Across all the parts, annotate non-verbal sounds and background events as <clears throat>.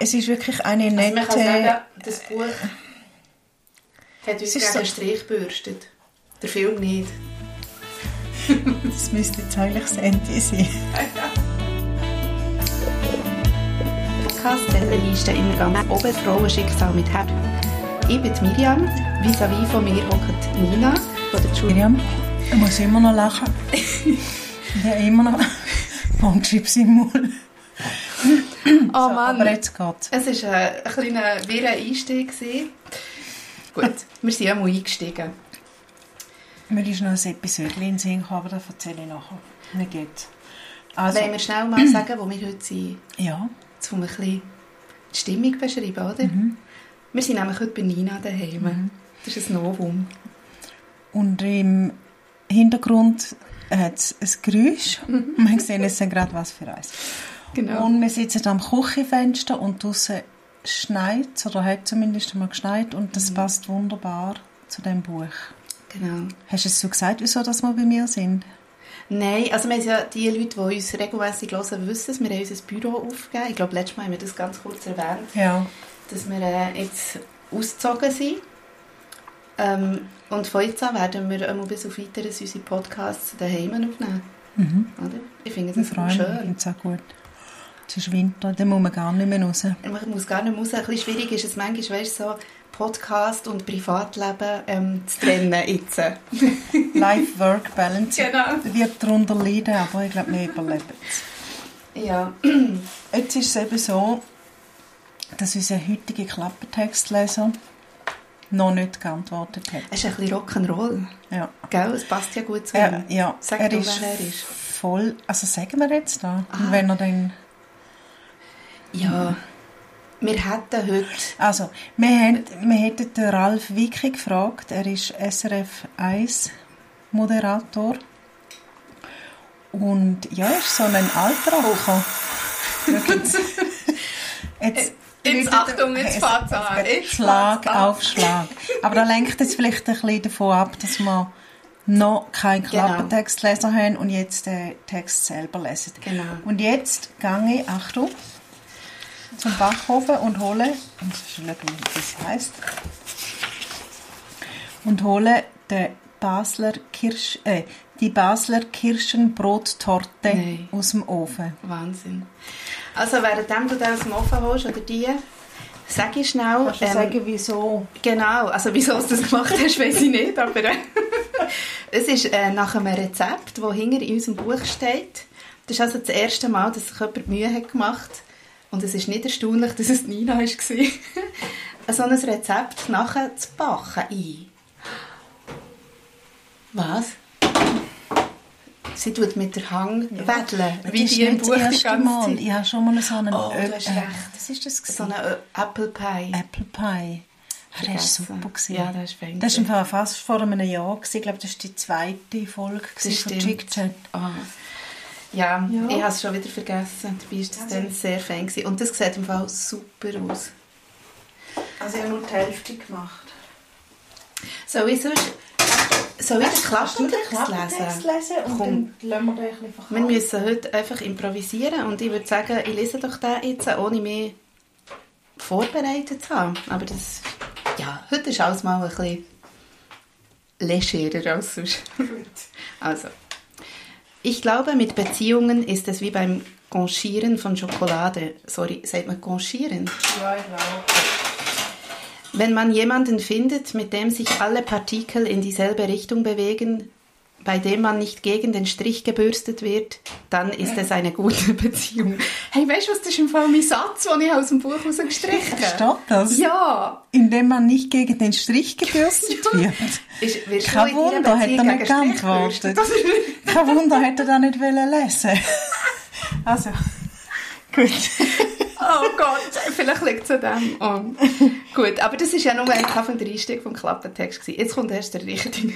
es ist wirklich eine Also nette... man kann sagen, das Buch hat uns gegen so- den Strich gebürstet. Der Film nicht. <laughs> das müsste jetzt eigentlich das Ende sein. Podcast-Liste immer ganz oben, Frauenschicksal mit Herz. Ich bin Miriam, vis-à-vis von mir hockt Nina von der Schule. Miriam, ich muss immer noch lachen. <laughs> Ich habe immer noch Bondchips im Mund. <clears throat> Oh So, Mann, aber jetzt geht's. es war ein, ein kleiner wirrer Einstieg. Gut, <laughs> wir sind einmal eingestiegen. Mir ist noch ein Episode in den Sinn gekommen, aber das erzähle ich nachher. Wie geht's? Also, Wollen wir schnell mal sagen, wo wir heute sind, ja, um ein bisschen die Stimmung beschreiben, oder? Wir sind nämlich heute bei Nina daheim. Das ist ein Novum. und im Hintergrund hat es ein Geräusch. Wir sehen jetzt dann gerade, was für eins. Genau. Und wir sitzen am Küchenfenster und draußen schneit oder hat zumindest einmal geschneit und das passt wunderbar zu dem Buch. genau. Hast du es so gesagt, wieso dass wir bei mir sind? Nein, also wir haben ja die Leute, die uns regelmäßig hören, wissen es. Wir haben unser Büro aufgegeben. Ich glaube, letztes Mal haben wir das ganz kurz erwähnt, Ja. dass wir äh, jetzt ausgezogen sind. Ähm, und von jetzt an werden wir einmal bis auf weiteres unsere Podcasts daheim aufnehmen. Mhm. Oder? Ich finde freue mich, ich schön. finde es auch gut. Es ist Winter, dann muss man gar nicht mehr raus. Man muss gar nicht raus. Ein bisschen schwierig ist es manchmal, weißt, so Podcast und Privatleben ähm, zu trennen jetzt. <laughs> Life-Work-Balance Genau. wird darunter leiden, aber ich glaube, wir überleben es. Ja. <clears throat> Jetzt ist es eben so, dass unser heutiger Klappentextleser noch nicht geantwortet hat. Es ist ein bisschen Rock'n'Roll. Ja. Gell? Es passt ja gut zu Er, ihm. ja, Sag er du, ist, er ist. voll... Also sagen wir jetzt da. Ah. Wenn er dann... Ja. Wir hätten heute... Also, wir, haben, wir hätten den Ralf Wicki gefragt. Er ist SRF 1 Moderator. Und ja, er ist so ein alter Rocker. <laughs> Jetzt, jetzt, Jetzt Achtung, jetzt fängt's an. Jetzt Schlag auf Schlag. Aber da lenkt es vielleicht ein bisschen davon ab, dass wir noch keinen Genau. Klappentextleser haben und jetzt den Text selber lesen. Genau. Und jetzt gehe ich, Achtung, zum Backofen und hole, und schauen, wie das heisst, und hole den Basler Kirsch, äh, die Basler Kirschenbrottorte Nein. aus dem Ofen. Wahnsinn. Also, währenddem du den aus dem Ofen holst, oder die, sag ich schnell... Kannst du ähm, sagen, wieso? Genau, also wieso du das gemacht hast, weiß ich nicht, aber äh, <laughs> es ist äh, nach einem Rezept, das hinter in unserem Buch steht. Das ist also das erste Mal, dass sich jemand Mühe hat gemacht und es ist nicht erstaunlich, dass es Nina war. <laughs> so ein Rezept nachher zu backen ein. Was? Sie tut mit der Hang wedeln, wie die im Buch die ganze Mal. Ich habe schon mal so einen... Oh, du Ö- hast äh, recht. Was ist das? So gewesen? eine äh, Apple Pie. Apple Pie. Ah, Der war super. Gewesen. Ja, der ist fein Das war fast vor einem Jahr. Gewesen. Ich glaube, das war die zweite Folge Das von. Chick Chat. Ah. Ja, Ja. ich habe es schon wieder vergessen. Dabei war das dann sehr fein. gewesen. Und das sieht im Fall super aus. Also ich habe nur die Hälfte gemacht. Soll ich sonst... Soll ich den Klappentext Klappentext lesen? lesen? Und Komm. dann lassen wir den ein bisschen verkaufen. Wir müssen heute einfach improvisieren und ich würde sagen, ich lese doch den jetzt, ohne mich vorbereitet zu haben. Aber das... Ja, heute ist alles mal ein bisschen legerer als sonst. also... Ich glaube, mit Beziehungen ist es wie beim Conchieren von Schokolade. Sorry, sagt man Conchieren? Ja, ich glaube. Wenn man jemanden findet, mit dem sich alle Partikel in dieselbe Richtung bewegen, bei dem man nicht gegen den Strich gebürstet wird, dann ist es eine gute <laughs> Beziehung. Hey, weißt du was, das ist im Fall mein Satz, den ich aus dem Buch rausgestrichen habe. Steht das? Ja. Indem man nicht gegen den Strich gebürstet <laughs> wird. Ist, wirst Kein Wunder, hat er nicht geantwortet. Kein Wunder, hätte er das nicht wollen lesen <laughs> Also, gut. Oh Gott, vielleicht liegt es an dem. Oh. Gut, aber das ist ja nur ein Kaffee der Einstieg vom Klappentext. gewesen. Jetzt kommt erst der richtige.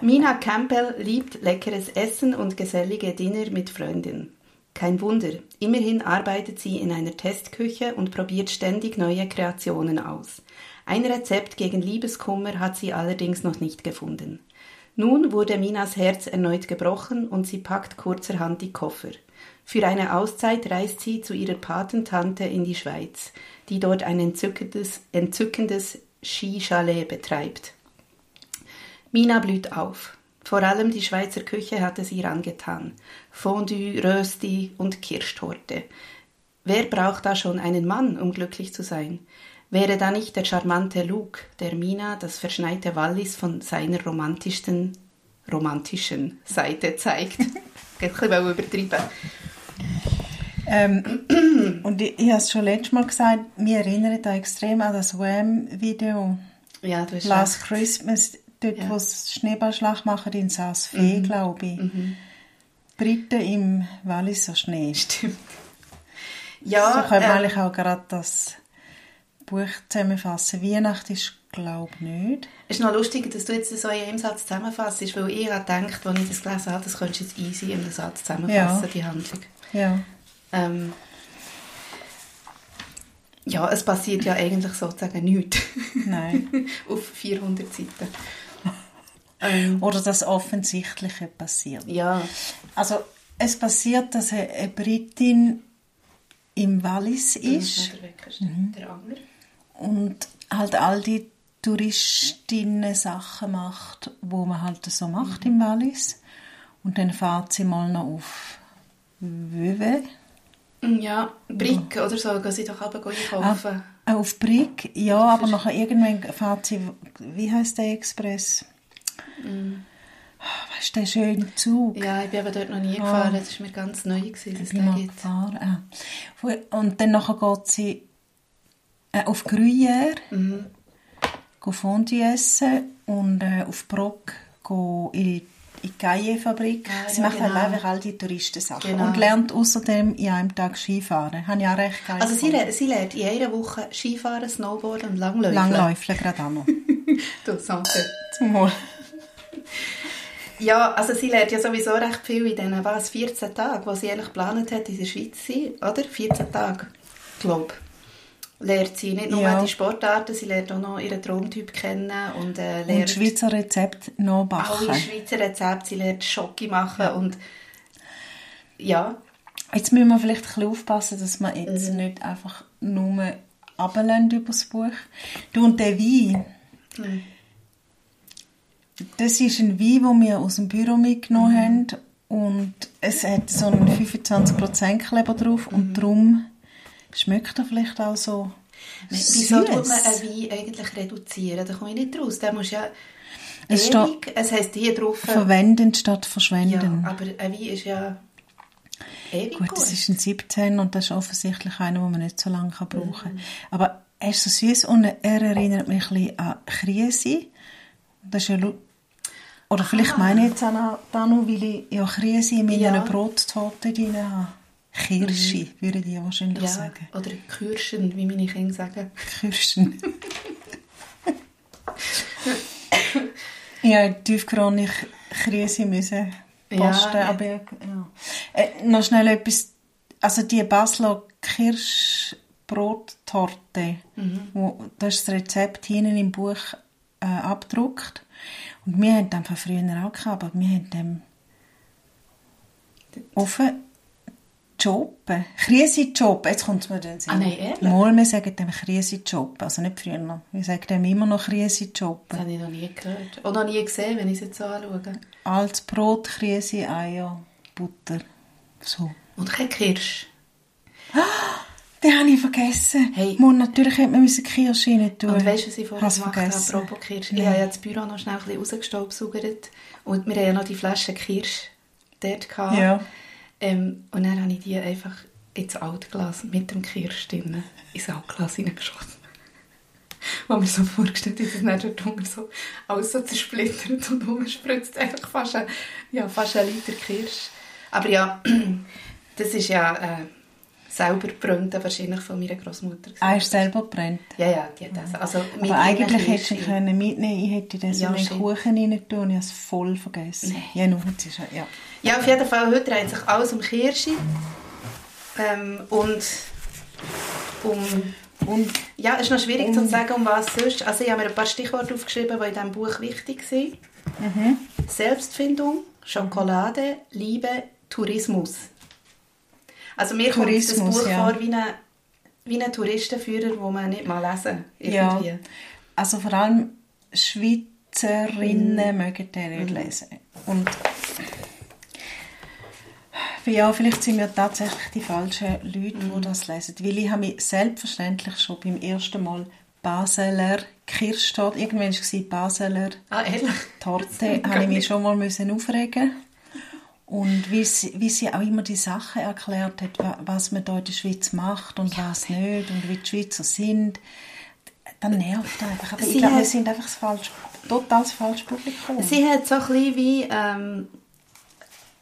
Mina Campbell liebt leckeres Essen und gesellige Dinner mit Freundinnen. Kein Wunder, immerhin arbeitet sie in einer Testküche und probiert ständig neue Kreationen aus. Ein Rezept gegen Liebeskummer hat sie allerdings noch nicht gefunden. Nun wurde Minas Herz erneut gebrochen und sie packt kurzerhand die Koffer. Für eine Auszeit reist sie zu ihrer Patentante in die Schweiz, die dort ein entzückendes, entzückendes Skichalet betreibt. Mina blüht auf. Vor allem die Schweizer Küche hat es ihr angetan. Fondue, Rösti und Kirschtorte. Wer braucht da schon einen Mann, um glücklich zu sein? Wäre da nicht der charmante Luke, der Mina das verschneite Wallis von seiner romantischsten, romantischen Seite zeigt? <laughs> ein übertrieben. Ähm, <clears throat> und ich, ich habe es schon letztes Mal gesagt, mir erinnert da extrem an das Wham-Video. Ja, du hast Last recht. Christmas, dort, Ja. wo sie Schneeballschlacht machen in Saas-Fee, glaube ich. Briten im Walliser Schnee. <laughs> Stimmt. so Ja, können wir ähm, eigentlich auch gerade das Buch zusammenfassen. Weihnachten ist, glaube ich, nicht. Es ist noch lustig, dass du jetzt so in einem Satz zusammenfasst, weil ich habe gedacht, als ich das gelesen habe, das könntest du jetzt easy in einem Satz zusammenfassen, Ja. die Handlung. Ja. Ähm, ja, es passiert ja eigentlich sozusagen nichts Nein. <laughs> auf 400 Seiten. Ähm, Oder das Offensichtliche passiert. ja, Also, es passiert, dass eine Britin im Wallis das ist Anger. und halt all die Touristinnen Sachen macht, wo man halt so macht im Wallis. Und dann fährt sie mal noch auf Wöwe. Ja, Brick oder so, gehen sie doch aber einkaufen. Ah, auf Brig, ja, aber nachher irgendwann fährt sie, wie heißt der Express? Ah, Weißt du, der schöne Zug? Ja, ich bin aber dort noch nie gefahren, das war mir ganz neu, gewesen, dass es Ich bin mal gibt. gefahren. Ah. Und dann nachher geht sie äh, auf Gruyère, Mhm. Fondue essen und äh, auf Brock in die in die Gaillet-Fabrik. Ah, sie ja, macht halt genau. einfach all die Touristensachen. Genau. Und lernt außerdem in einem Tag Skifahren. Habe ich auch recht geil Also sie, sie lernt in einer Woche Skifahren, Snowboarden und Langläufen. Langläufeln gerade auch noch. <laughs> Du, Sanke. Zumal. <laughs> Ja, also sie lernt ja sowieso recht viel in diesen, was, 14 Tagen, wo sie eigentlich geplant hat, in der Schweiz zu sein, oder? 14 Tage, glaube Lernt sie nicht nur Ja. die Sportarten, sie lernt auch noch ihren Traumtyp kennen und äh, Und lernt Schweizer Rezept noch backen. alle Schweizer Rezepte, sie lernt Schoki machen und ja, Jetzt müssen wir vielleicht ein bisschen aufpassen, dass Mhm. jetzt nicht einfach nur runterlassen über das Buch. Du und der Wein, Mhm. Das ist ein Wein, den wir aus dem Büro mitgenommen Mhm. haben und es hat so einen 25% Kleber drauf Mhm. und darum schmeckt er vielleicht auch so wieso tut man einen Wein eigentlich reduzieren? Da komme ich nicht raus. Der muss ja Es ewig, es heisst hier drauf, Verwenden statt ja, verschwenden. aber ein Wein ist ja ewig Gut, gut. das ist ein 17 und das ist offensichtlich einer, den man nicht so lange kann brauchen kann. Mhm. Aber er ist so süß und er erinnert mich ein bisschen an Krise. Das ist ja oder vielleicht meine ich jetzt auch noch, weil ich ja Krise in meiner Ja. Mhm. Brottorte drin habe. Kirsche, würde ich wahrscheinlich ja, sagen. oder Kürschen, wie meine Kinder sagen. Kirschen. ja, tiefgründig Krise müssen posten, Ja, aber ja. Äh, noch schnell etwas, also die Basler Kirschbrottorte, wo, das ist das Rezept hinten im Buch äh, abgedruckt und wir haben den von früher auch gehabt, aber wir haben dem offen Jopen. Krise-Jopen. Jetzt kommt es mir dann Sinn. Ah, nein, ehrlich? Mal, wir sagen dem Krise-Jopen. Also nicht früher. Wir sagen dem immer noch Das Krise-Jopen. habe ich noch nie gehört. Und noch nie gesehen, wenn ich es jetzt so anschaue. Altes Brot, Krise, Eier, Butter. So. Und kein Kirsch. <gasps> Den habe ich vergessen. Hey. Mal, natürlich hätte man müssen Kirsche rein tun. Und weißt du, was ich vorher Hast gemacht vergessen. habe, apropos Kirsch? Ich Nein. habe ja das Büro noch schnell ein bisschen rausgestaubsaugert. Und wir haben ja noch die Flasche Kirsch dort gehabt. Ja. Ähm, und dann habe ich die einfach ins Altglas mit dem Kirsch drin ins Altglas hineingeschossen. <laughs> Wo mir so vorgestellt ist, dass dann dort unten so alles so zersplittert und rumspritzt einfach fast ein, ja, fast ein Liter Kirsch. Aber ja, <clears throat> das ist ja äh, selber gebrannt, wahrscheinlich von meiner Großmutter. Ah, ist selber gebrannt. Ja, ja, die hat das. Also, Aber eigentlich ihren hätte ich können mitnehmen Ich hätte so Ja, in den. Kuchen rein tun. Ich habe es voll vergessen. Nein. Ja, nur, ist ja. Ja, auf jeden Fall, heute dreht sich alles um Kirsche. Ähm, und um... Und Ja, es ist noch schwierig zu sagen, um was sonst. Also ich habe mir ein paar Stichworte aufgeschrieben, die in diesem Buch wichtig sind. Selbstfindung, Schokolade, Liebe, Tourismus. Also mir kommt das Tourismus, Buch ja. vor wie ein, wie ein Touristenführer, den man nicht mal lesen Ja. irgendwie. Also vor allem Schweizerinnen mögen den nicht lesen. Und ja, vielleicht sind wir tatsächlich die falschen Leute, die das lesen. Weil ich habe mich selbstverständlich schon beim ersten Mal Basler Kirschtorte, irgendwann war es Basler Ah? Torte, <laughs> habe ich mich schon mal müssen aufregen und wie sie, wie sie auch immer die Sachen erklärt hat, wa- was man da in der Schweiz macht und was nicht und wie die Schweizer sind, dann nervt einfach. Aber Sie ich glaube, wir sind einfach das falsche, total das falsche Publikum. Sie hat so ein bisschen wie... Ähm,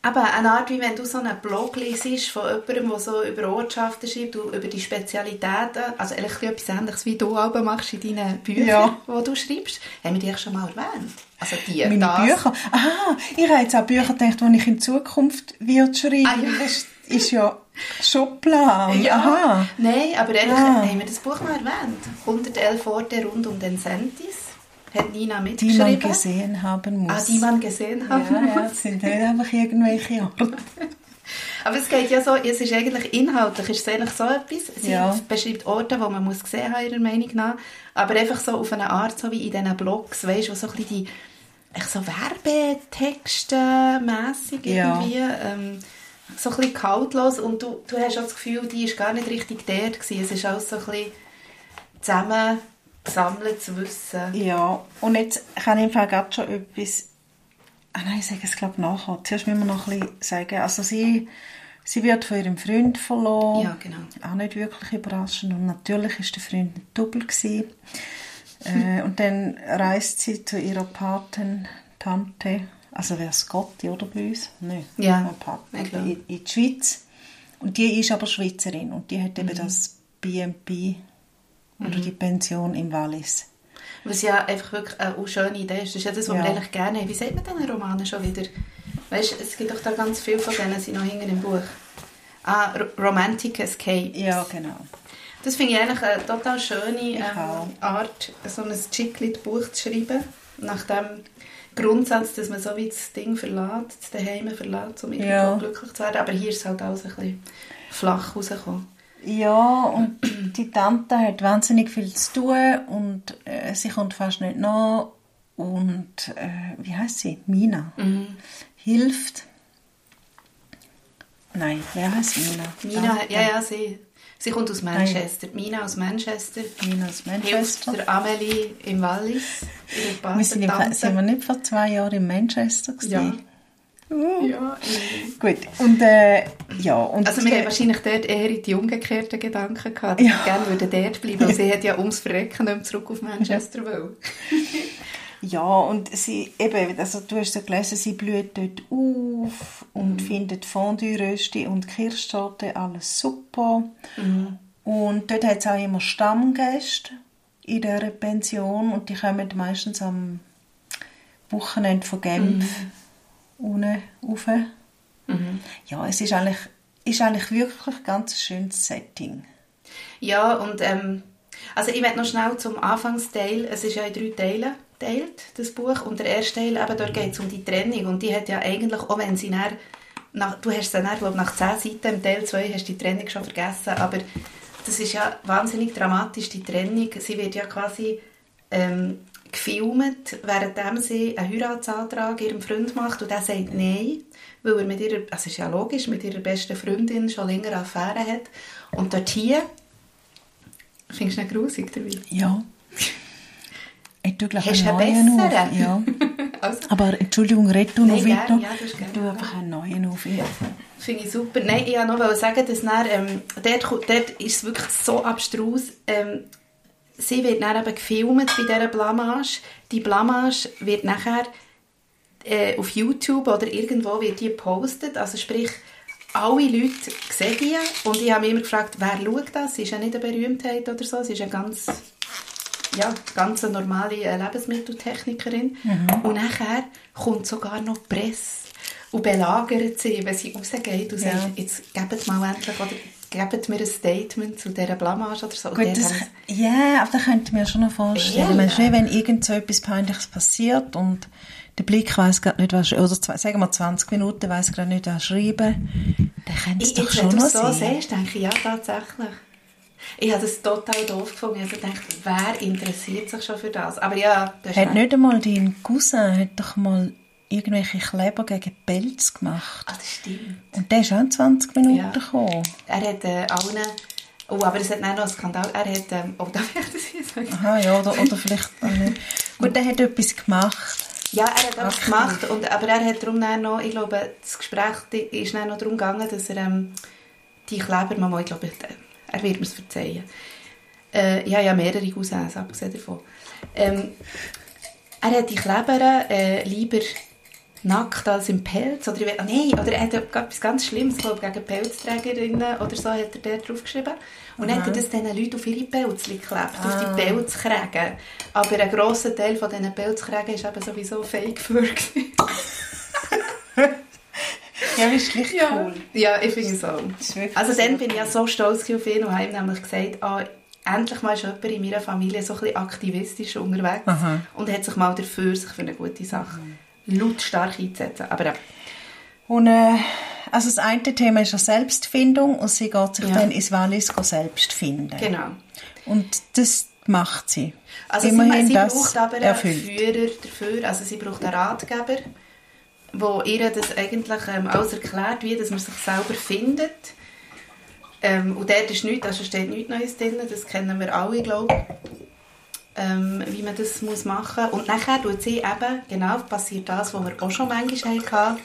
aber eine Art, wie wenn du so einen Blog liest von jemandem, der so über Ortschaften schreibt, du über die Spezialitäten, also eigentlich etwas Ähnliches, wie du auch machst in deinen Büchern, Ja. die du schreibst. Haben wir dich schon mal erwähnt? Also die, Meine das. Bücher. Aha, ich habe jetzt auch Bücher gedacht, die ich in Zukunft wird schreiben. Ah, ja. Das ist ja schon Plan. Ja. Aha. Nein, aber ehrlich, Ah. haben wir das Buch mal erwähnt? 111 Orte rund um den Sentis. Hat Nina Die mitgeschrieben. man gesehen haben muss. Ah, die man gesehen haben ja, ja, muss. das sind nicht einfach irgendwelche Orte. <laughs> Aber es geht ja so, es ist eigentlich inhaltlich, ist es eigentlich so etwas. Sie Ja. beschreibt Orte, die man muss gesehen haben, ihrer Meinung nach. Aber einfach so auf eine Art, so wie in diesen Blogs, weißt du, wo so ein bisschen die echt so Werbetexte mässig Ja. irgendwie, ähm, so ein bisschen kaltlos und du, du hast auch das Gefühl, die ist gar nicht richtig dort gewesen. Es ist alles so ein bisschen zusammengesammeltes Wissen. Ja, und jetzt kann ich im Fall gerade schon etwas... Ah nein, ich sage es glaube nachher. Zuerst müssen wir noch ein bisschen sagen, also sie, sie wird von ihrem Freund verloren. Ja, genau. Auch nicht wirklich überraschend. Und natürlich ist der Freund nicht doppel gewesen. äh, und dann reist sie zu ihrer Patentante, also wäre Scotti oder bei uns? Nein, Ja, ich glaube. in, in die Schweiz. Und die ist aber Schweizerin und die hat Mhm. eben das B&B oder die Pension im Wallis. Was ja einfach wirklich eine schöne Idee ist. Das ist ja das, was Ja. wir eigentlich gerne haben. Wie sagt man diesen Romanen schon wieder? Weißt du, es gibt doch da ganz viele von denen, sind noch hinten im Buch. Ah, R Romantic Escape. Ja, genau. Das finde ich eigentlich eine total schöne ähm. Art, so ein Chicklit-Buch zu schreiben. Nach dem Grundsatz, dass man so wie das Ding verlässt, das Daheim verlässt, um irgendwo Ja. glücklich zu werden. Aber hier ist es halt alles ein bisschen flach rausgekommen. Ja, und die Tante hat wahnsinnig viel zu tun und äh, sie kommt fast nicht nach. Und äh, wie heißt sie? Mina. Hilft. Nein, wer heißt Mina? Mina, Tante. ja, ja, sie. Sie kommt aus Manchester. Mina aus Manchester. Mina aus Hilft Manchester. der Amelie im Wallis, Wir sind, im, sind wir nicht vor zwei Jahren in Manchester Ja. gewesen? Uh. Ja. Gut, und äh, ja, und Also wir haben wahrscheinlich dort eher in die umgekehrten Gedanken gehabt, Ja. gerne würden dort bleiben. weil <laughs> Sie hat ja ums Verrecken nicht zurück auf Manchester wollen. <laughs> Ja, und sie, eben, also du hast ja gelesen, sie blüht dort auf und findet Fondue-Rösti und Kirschtorte alles super. Und dort hat es auch immer Stammgäste in dieser Pension und die kommen meistens am Wochenende von Genf unten rauf. Ja, es ist eigentlich, ist eigentlich wirklich ein ganz schönes Setting. Ja, und ähm, also ich werde noch schnell zum Anfangsteil, es ist ja in drei Teile geteilt, das Buch, und der erste Teil, eben, dort geht es um die Trennung, und die hat ja eigentlich, auch wenn sie dann, nach, du hast sie dann, glaube nach zehn Seiten im Teil 2 hast du die Trennung schon vergessen, aber das ist ja wahnsinnig dramatisch, die Trennung, sie wird ja quasi ähm, gefilmt, während sie einen Heiratsantrag ihrem Freund macht und der sagt nein, weil er mit ihrer, also ist ja logisch, mit ihrer besten Freundin schon länger Affäre hat. Und dort hier, findest du nicht grusig dabei? Ja. Ich tue gleich Hast du einen neuen auf. besseren? Ja. <laughs> Also, Aber Entschuldigung, red du noch weiter. ja. Du einfach einen neuen auf. Ja. finde ich super. Nein, ich wollte noch sagen, dass dann, ähm, dort, dort ist es wirklich so abstrus. Ähm, sie wird dann eben gefilmt bei dieser Blamage. Die Blamage wird nachher äh, auf YouTube oder irgendwo wird die gepostet. Also sprich, alle Leute sehen die. Und ich habe mich immer gefragt, wer schaut das? Sie ist ja nicht eine Berühmtheit oder so. Sie ist eine ganz, ja, ganz normale äh, Lebensmitteltechnikerin. Und nachher kommt sogar noch die Presse und belagert sie, wenn sie rausgeht und Ja. sagt, jetzt gebt mal endlich oder gebt mir ein Statement zu dieser Blamage oder so. Gut, das, ja, aber das könnte ich mir schon noch vorstellen. Ja. Weißt du, wenn irgend so etwas Peinliches passiert und der Blick weiß gerade nicht, was, oder zwei, sagen wir 20 Minuten weiß gerade nicht, was schreiben, Der könnte es Ich, doch jetzt, schon wenn du noch es so sein. siehst, denke ich, ja, tatsächlich. Ich habe das total doof gefunden. Ich habe gedacht, wer interessiert sich schon für das? Aber ja, das Hat nicht einmal dein Cousin hat doch mal irgendwelche Kleber gegen Pelz gemacht. Ah, das stimmt. Und der ist auch in 20 Minuten Ja. gekommen. Er hat äh, allen... Oh, aber es hat nicht noch einen Skandal. Er hat... Ähm, oh, <laughs> darf ich das hier sagen? Aha, ja, oder, oder vielleicht. <laughs> Gut, der hat etwas gemacht. Ja, er hat etwas gemacht. Und, aber er hat darum dann noch... Ich glaube, das Gespräch ist dann noch darum gegangen, dass er ähm, die Kleber... Mama, ich glaube, äh, er wird mir es verzeihen. Äh, ich habe ja mehrere Cousins, abgesehen davon. Ähm, er hat die Kleber äh, lieber nackt als im Pelz. Oder, ich weiß- ah, nein, oder er hat etwas ganz Schlimmes, glaube ich, gegen Pelzträgerinnen oder so, hat er dort draufgeschrieben. Und dann hat er das diesen Leuten auf ihre Pelzchen geklebt, auf Ah. die Pelzkrägen. Aber ein grosser Teil von diesen Pelzkrägen war eben sowieso Fake gewesen. <laughs> Ja, ist gleich cool. Ja, ich finde es auch. Das ist Also dann bin ich ja so stolz auf ihn und habe ihm nämlich gesagt, ah, endlich mal ist jemand in meiner Familie so ein bisschen aktivistisch unterwegs Aha. und hat sich mal dafür, sich für eine gute Sache lautstark einzusetzen. Aber ja, Und äh, also das eine Thema ist ja Selbstfindung und sie geht sich Ja. dann ins Wallis selbst finden. genau. Und das macht sie. Also Immerhin sie, sie braucht aber einen erfüllt. Führer dafür, also sie braucht einen Ratgeber, wo ihr das eigentlich ähm, alles erklärt, wie dass man sich selber findet. Ähm, und dort ist nichts, also steht nichts Neues drin, das kennen wir alle, glaube ich. Ähm, wie man das muss machen muss. Und nachher tut sie eben, genau, passiert das, was wir auch schon manchmal hatten.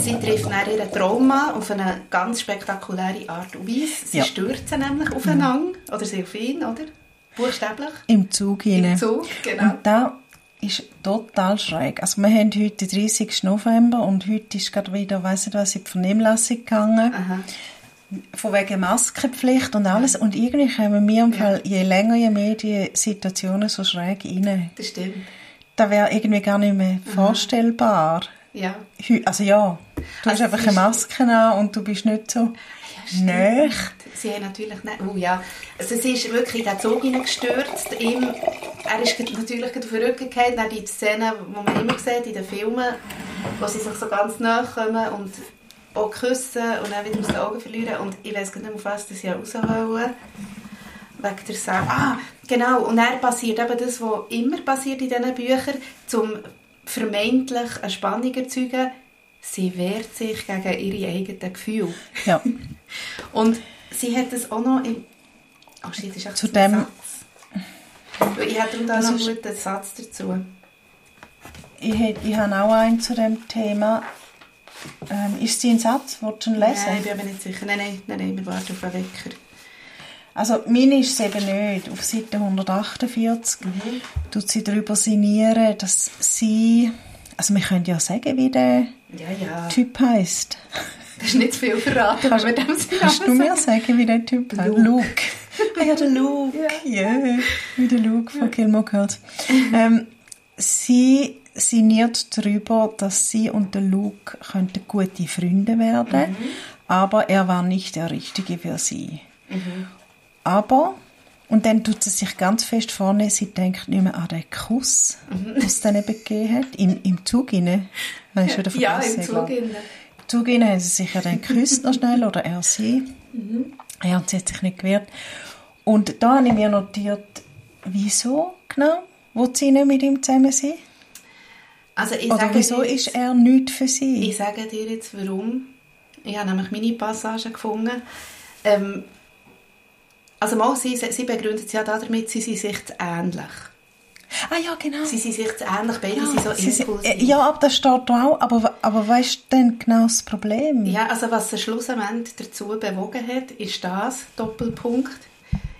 Sie trifft dann ihren Traum an, auf eine ganz spektakuläre Art und Weise. Sie Ja. stürzen nämlich aufeinander, oder sie auf ihn, oder? Buchstäblich. Im Zug hinein. Im Zug, genau. Und da ist total schräg. Also wir haben heute den 30. November und heute ist gerade wieder, weiss nicht was, in die Vernehmlassung gegangen. Aha. Von wegen Maskenpflicht und alles. Und irgendwie kommen wir im Ja. Fall, je länger, je mehr die Situationen so schräg rein. Das stimmt. Das wäre irgendwie gar nicht mehr vorstellbar. Ja. Also ja, du hast Also einfach es eine Maske an und du bist nicht so näher. Sie haben natürlich nicht... Oh ja. Also sie ist wirklich in den Zug hineingestürzt. Ihm, er ist natürlich auf den Rücken gefallen. Dann die Szenen, die man immer sieht in den Filmen, wo sie sich so ganz nahe kommen und auch küssen und dann wieder aus den Augen verlieren. Und ich weiß gar nicht mehr, auf was das ja raus. Wegen der Sache. Ah, genau. Und dann passiert eben das, was immer passiert in diesen Büchern, zum vermeintlich eine Spannung erzeugen. Sie wehrt sich gegen ihre eigenen Gefühle. Ja. <laughs> Und sie hat es auch noch im... Oh shit, das ist echt Zu dem- Satz. Ich habe darum da Das noch einen guten Satz dazu. Ich, hätt- ich habe auch einen zu dem Thema. Ähm, ist sie ein Satz? Wolltest du ihn lesen? Nein, ich bin aber nicht sicher. Nein, nein, nein, nein wir warten auf einen Wecker. Also, meine ist es eben nicht. Auf Seite 148 tut sie darüber sinnieren, dass sie... Also, wir können ja sagen, wie der Ja, ja. Typ heisst. <laughs> Das ist nicht zu viel verraten, wenn wir dem sie Kannst du mir sagen, wie der Typ heißt? Luke. Luke. Ah ja, der Luke. Ja, wie der Luke von Gilmore Girls. ähm, sie sinniert darüber, dass sie und der Luke könnten gute Freunde werden, aber er war nicht der Richtige für sie. Aber, und dann tut sie sich ganz fest vorne, sie denkt nicht mehr an den Kuss, den es dann eben gegeben hat, im, im Zug rein. Habe ich schon wieder Ja, im. Zug. innen. Im Zug rein haben sie sich ja dann geküsst noch schnell, oder er sie. Ja, und sie hat sich nicht gewehrt. Und da habe ich mir notiert, wieso genau? Will sie nicht mit ihm zusammen sein? Also ich Oder wieso dir ist jetzt, er nicht für sie? Ich sage dir jetzt, warum. Ich habe nämlich meine Passage gefunden. Ähm, also mal, sie, sie begründet es ja damit, sie sind sich zu ähnlich. ah ja, genau. Sie sind sich zu ähnlich, beide sind so sind- impulsiv. ja, aber das steht da auch. Aber, aber weißt du denn genau das Problem? Ja, also was sie schlussendlich dazu bewogen hat, ist das, Doppelpunkt.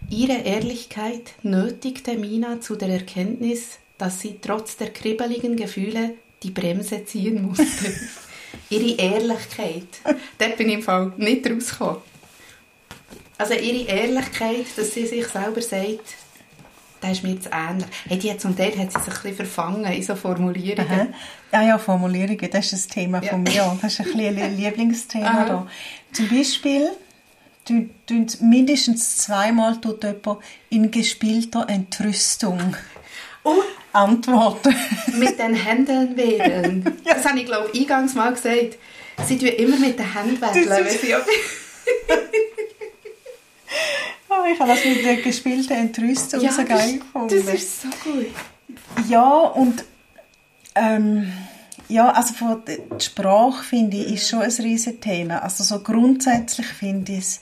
Ihre Ehrlichkeit nötigte Mina zu der Erkenntnis, dass sie trotz der kribbeligen Gefühle die Bremse ziehen musste. <laughs> ihre Ehrlichkeit. Dort bin ich im Fall nicht rausgekommen. Also ihre Ehrlichkeit, dass sie sich selber sagt, das ist mir zu ähnlich. Hey, die hat zum Teil hat sie sich ein bisschen verfangen in so Formulierungen. Aha. Ja, ja, Formulierungen, das ist das Thema Ja. von mir. Das ist ein bisschen ein Lieblingsthema Aha. da. Zum Beispiel, mindestens zweimal tut jemand in gespielter Entrüstung Oh, antworten. mit den Händen wedeln. <laughs> Das habe ich, glaube ich, eingangs mal gesagt. Sie tun immer mit den Händen wedeln, sie... oh, <laughs> ich habe das mit der gespielten Entrüstung ja, so geil gefunden. Das ist so gut. Ja, und ähm, ja, also von der Sprache, finde ich, ist schon ein riesiges Thema. Also so grundsätzlich finde ich es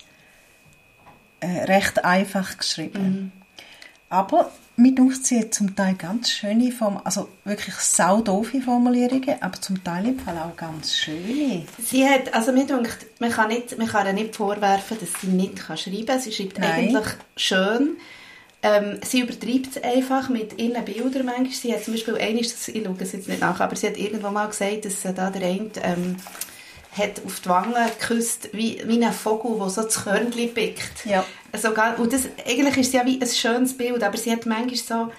äh, recht einfach geschrieben. Aber mir denkt sie zum Teil ganz schöne, Form also wirklich saudoofe Formulierungen, aber zum Teil im Fall auch ganz schöne. Sie hat, also mir denkt, man kann, nicht, man kann ihr nicht vorwerfen, dass sie nicht kann schreiben kann. Sie schreibt Nein. eigentlich schön. Ähm, sie übertreibt es einfach mit ihren Bildern manchmal. Sie hat zum Beispiel das- ich schaue es jetzt nicht nach, aber sie hat irgendwo mal gesagt, dass sie da der eine ähm, hat auf die Wange geküsst, wie, wie ein Vogel, der so das Körnchen pickt. Ja. Also, und das, eigentlich ist es ja wie ein schönes Bild, aber sie hat manchmal so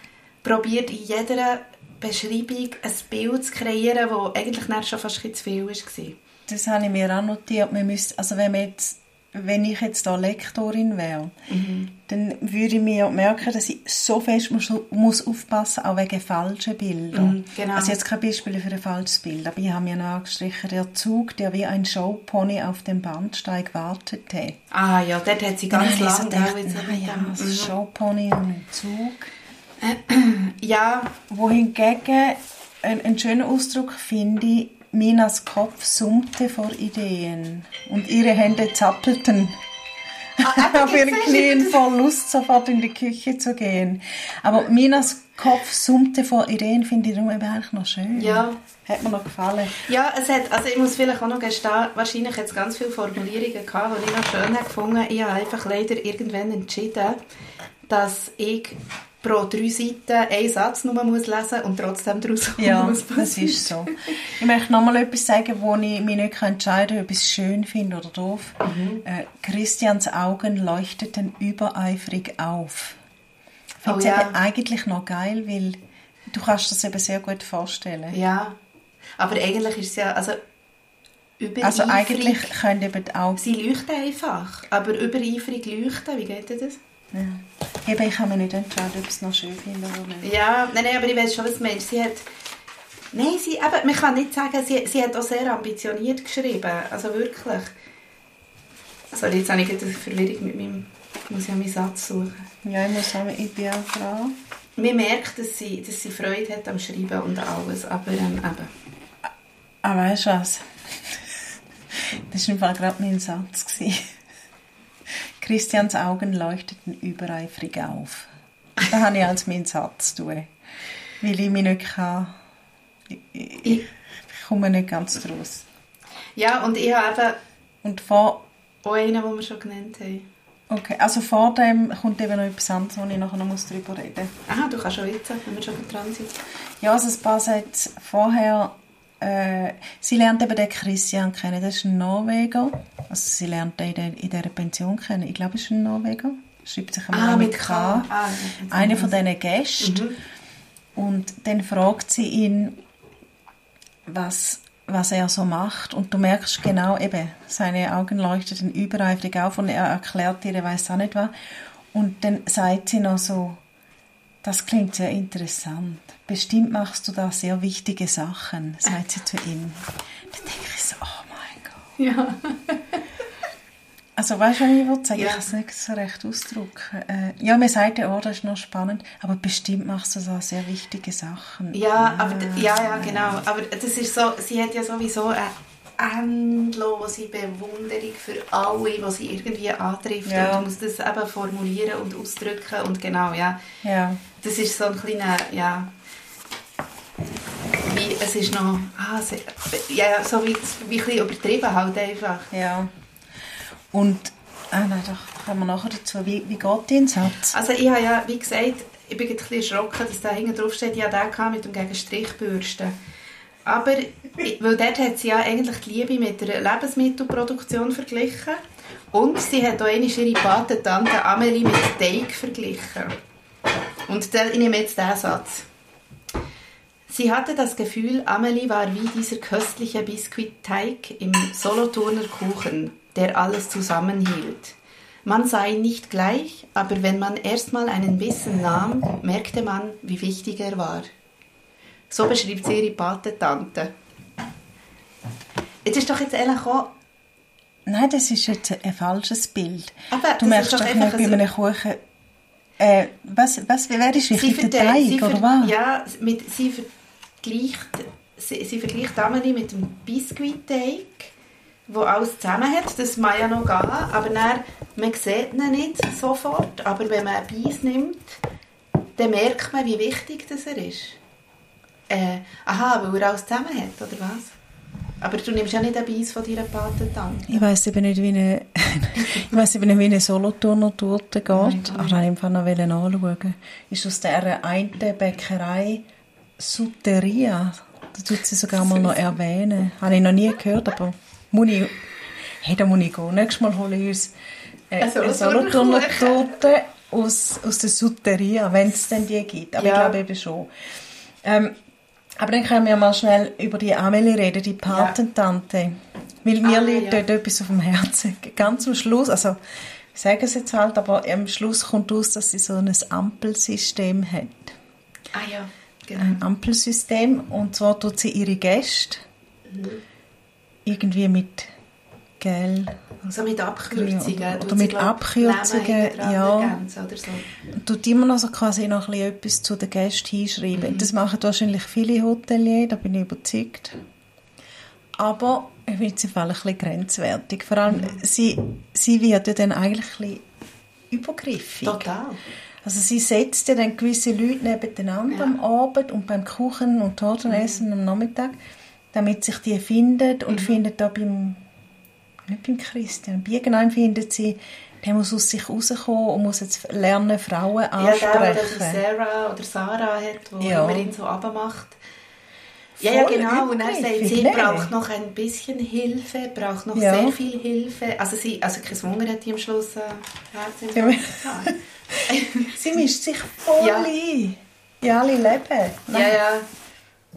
probiert, in jeder Beschreibung ein Bild zu kreieren, das eigentlich schon fast zu viel war. Das habe ich mir auch notiert. Man müsste, also wenn, man jetzt, wenn ich jetzt da Lektorin wäre, dann würde ich mir merken, dass ich so fest muss, muss aufpassen auch wegen falschen Bildern. Mhm, genau. Also jetzt kein Beispiel für ein falsches Bild, aber ich habe mir noch angestrichen, der Zug, der wie ein Showpony auf dem Bahnsteig wartete. Ah ja, dort hat sie ganz ich so lange gedacht, naja, also Mhm. Showpony und ein Zug. <clears throat> Ja, Wohingegen ein, ein schöner Ausdruck finde ich, Minas Kopf summte vor Ideen und ihre Hände zappelten. Ah, <laughs> auf ihren Knien voll Lust, sofort in die Küche zu gehen. Aber Minas Kopf summte vor Ideen, finde ich darum eigentlich noch schön. Ja. Hat mir noch gefallen. Ja, es hat, also ich muss vielleicht auch noch gestehen, wahrscheinlich hat es ganz viele Formulierungen gehabt, die ich noch schön habe gefunden Ich habe einfach leider irgendwann entschieden, dass ich pro drei Seiten einen Satz nur muss lesen und trotzdem daraus <laughs> Ja, muss das ist so. Ich möchte noch mal etwas sagen, wo ich mich nicht entscheiden kann, ob ich es schön finde oder doof. Mhm. Äh, Christians Augen leuchteten übereifrig auf. Ich finde Oh ja. eigentlich noch geil, weil du kannst das eben sehr gut vorstellen. Ja, aber eigentlich ist es ja, also übereifrig, Also eigentlich können eben Augen... sie leuchten einfach, aber übereifrig leuchten, wie geht das? Ja. Eben, ich kann mich nicht entscheiden, ob ich es noch schön finde oder nicht. Ja, nein, nein, aber ich weiß schon, was du meinst. Sie hat, nein, sie, eben, man kann nicht sagen, sie, sie hat auch sehr ambitioniert geschrieben, also wirklich. Sorry, jetzt habe ich eine Verwirrung mit meinem, ich muss ja meinen Satz suchen. Ja, ich muss sagen, ich bin auch Frau. Man merkt, dass sie, dass sie Freude hat am Schreiben und alles, aber ähm, eben. Aber weißt du was? <laughs> Das war im Fall gerade mein Satz. Christians Augen leuchteten übereifrig auf. Da habe ich als meinen Satz tun. Weil ich mich nicht kann. Ich, ich, komme nicht ganz draus. Ja, und ich habe eben Und vor, auch einen, den wir schon genannt haben. okay, also vor dem kommt eben noch etwas anderes, wo ich nachher noch darüber reden muss. Aha, du kannst schon jetzt, wenn wir schon dran sind. Ja, also ein paar Sätze vorher. Äh, sie lernt eben den Christian kennen, das ist ein Norweger. Also sie lernt den in, der, in dieser Pension kennen. Ich glaube, es ist ein Norweger. Schreibt sich einmal Ah, mit K. K. Ah. Einer von diesen Gästen. Mhm. Und dann fragt sie ihn, was, was er so macht. Und du merkst genau eben, seine Augen leuchteten übereifrig auf und er erklärt dir, er weiß auch nicht was. Und dann sagt sie noch so, das klingt sehr interessant. Bestimmt machst du da sehr wichtige Sachen, sagt sie zu ihm. Dann denke ich so, oh mein Gott. Ja. Also weißt du, was ich würde sagen? Ja. Ich kann es nicht so recht ausdrücken. Äh, ja, man sagt ja, oh, das ist noch spannend, aber bestimmt machst du da sehr wichtige Sachen. Ja, aber, ja, ja, genau. Aber das ist so, sie hat ja sowieso eine endlose Bewunderung für alle, die sie irgendwie antrifft Ja. und muss das eben formulieren und ausdrücken und genau, ja. Ja. Das ist so ein kleiner, ja, wie, es ist noch, ah, se- ja, so wie, wie ein bisschen übertrieben halt einfach. Ja. Und, ah nein, doch, kommen wir nachher dazu. Wie, wie geht dein Satz? Also ich habe ja, wie gesagt, ich bin ein bisschen erschrocken, dass da hinten drauf steht, ja, der kam mit dem gegen Strichbürsten. Aber, weil dort hat sie ja eigentlich die Liebe mit der Lebensmittelproduktion verglichen. Und sie hat auch einmal ihre Patentante Amelie mit Teig verglichen. Und da, ich nehme jetzt diesen Satz. Sie hatte das Gefühl, Amelie war wie dieser köstliche Biskuitteig im Solothurner Kuchen, der alles zusammenhielt. Man sah ihn nicht gleich, aber wenn man erstmal einen Bissen nahm, merkte man, wie wichtig er war. So beschreibt sie ihre Patentante. Das ist doch jetzt eigentlich auch... Nein, das ist jetzt ein falsches Bild. Aber du merkst doch doch nicht bei einem Kuchen... Äh, was, was, wer ist wichtig, der Teig, sie oder was? Ja, mit, sie vergleicht, sie, sie vergleicht Amelie mit dem Biskuitteig, wo alles zusammen hat. Das mag ja noch gehen, aber dann, man sieht ihn nicht sofort. Aber wenn man einen Biss nimmt, dann merkt man, wie wichtig das er ist. Äh, aha, weil er alles zusammen hat, oder was? Aber du nimmst ja nicht einen Biss von deiner Patentante. Ich weiss eben nicht, wie eine, <laughs> ich weiss eben nicht, wie eine Solothurner Torte geht. Aber ich wollte einfach noch anschauen. Ist aus dieser einen Bäckerei Suteria. Da tut sie sogar mal noch erwähnen. Habe ich noch nie gehört, aber muss ich, hey, da muss ich gehen. Nächstes Mal hole ich uns Eine eine Solothurner. Torte aus, aus der Suteria, wenn es denn die gibt. Aber Ja. ich glaube eben schon. Ähm, aber dann können wir mal schnell über die Amelie reden, die Patentante. Weil mir Ah, liegt ja. dort etwas auf dem Herzen. Ganz am Schluss, also ich sage es jetzt halt, aber am Schluss kommt aus, dass sie so ein Ampelsystem hat. Ah ja, genau. Ein Ampelsystem. Und zwar tut sie ihre Gäste irgendwie mit Gel So mit Abkürzungen. Oder tut sie, mit Abkürzungen, ja. Oder so. tut immer noch so quasi noch ein bisschen etwas zu den Gästen hinschreiben. Mhm. Das machen wahrscheinlich viele Hoteliers, da bin ich überzeugt. Aber ich finde Fall ein bisschen grenzwertig. Vor allem, Mhm. sie, sie wird ja dann eigentlich ein bisschen übergriffig. Total. Also sie setzt ja dann gewisse Leute nebeneinander am Abend und beim Kuchen und Tortenessen am Nachmittag, damit sich die findet und Mhm. findet da beim, nicht beim Christian, bei irgendeinem findet sie, der muss aus sich rauskommen und muss jetzt lernen, Frauen Ja, der, der ansprechen. Sarah oder Sarah hat, die Ja. immer ihn so abmacht. Ja, ja, genau. Und dann sagt sie, braucht noch ein bisschen Hilfe, braucht noch Ja. sehr viel Hilfe. Also, sie, also kein Wunder hat die am Schluss äh, <laughs> sie mischt sich voll Ja. ein. In alle Leben. Ja, ja.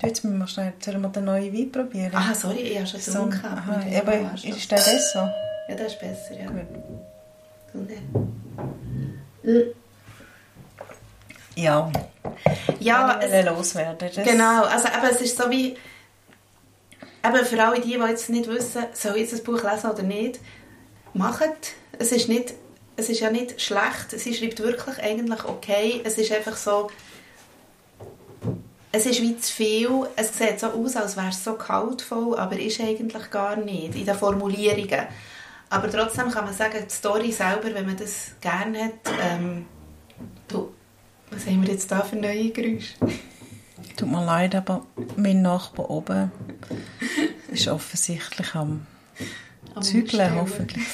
Du, Jetzt müssen wir schnell, sollen wir den neuen Wein probieren? Ah, sorry, ich habe schon so, Mit dem aber ist der besser? Ja, das ist besser, ja. Gut. Gesundheit. Ja. Ja, es, loswerden. Das- Genau, also eben, es ist so wie, eben für alle die, die jetzt nicht wissen, soll ich jetzt das Buch lesen oder nicht, macht. Es ist, nicht, es ist ja nicht schlecht, sie schreibt wirklich eigentlich okay, es ist einfach so, es ist wie zu viel, es sieht so aus, als wäre es so kaltvoll, aber ist eigentlich gar nicht, in den Formulierungen. Aber trotzdem kann man sagen, die Story selber, wenn man das gerne hat, ähm, du, was haben wir jetzt da für neue Geräusche? Tut mir leid, aber mein Nachbar oben ist offensichtlich am Am Zügeln, hoffentlich.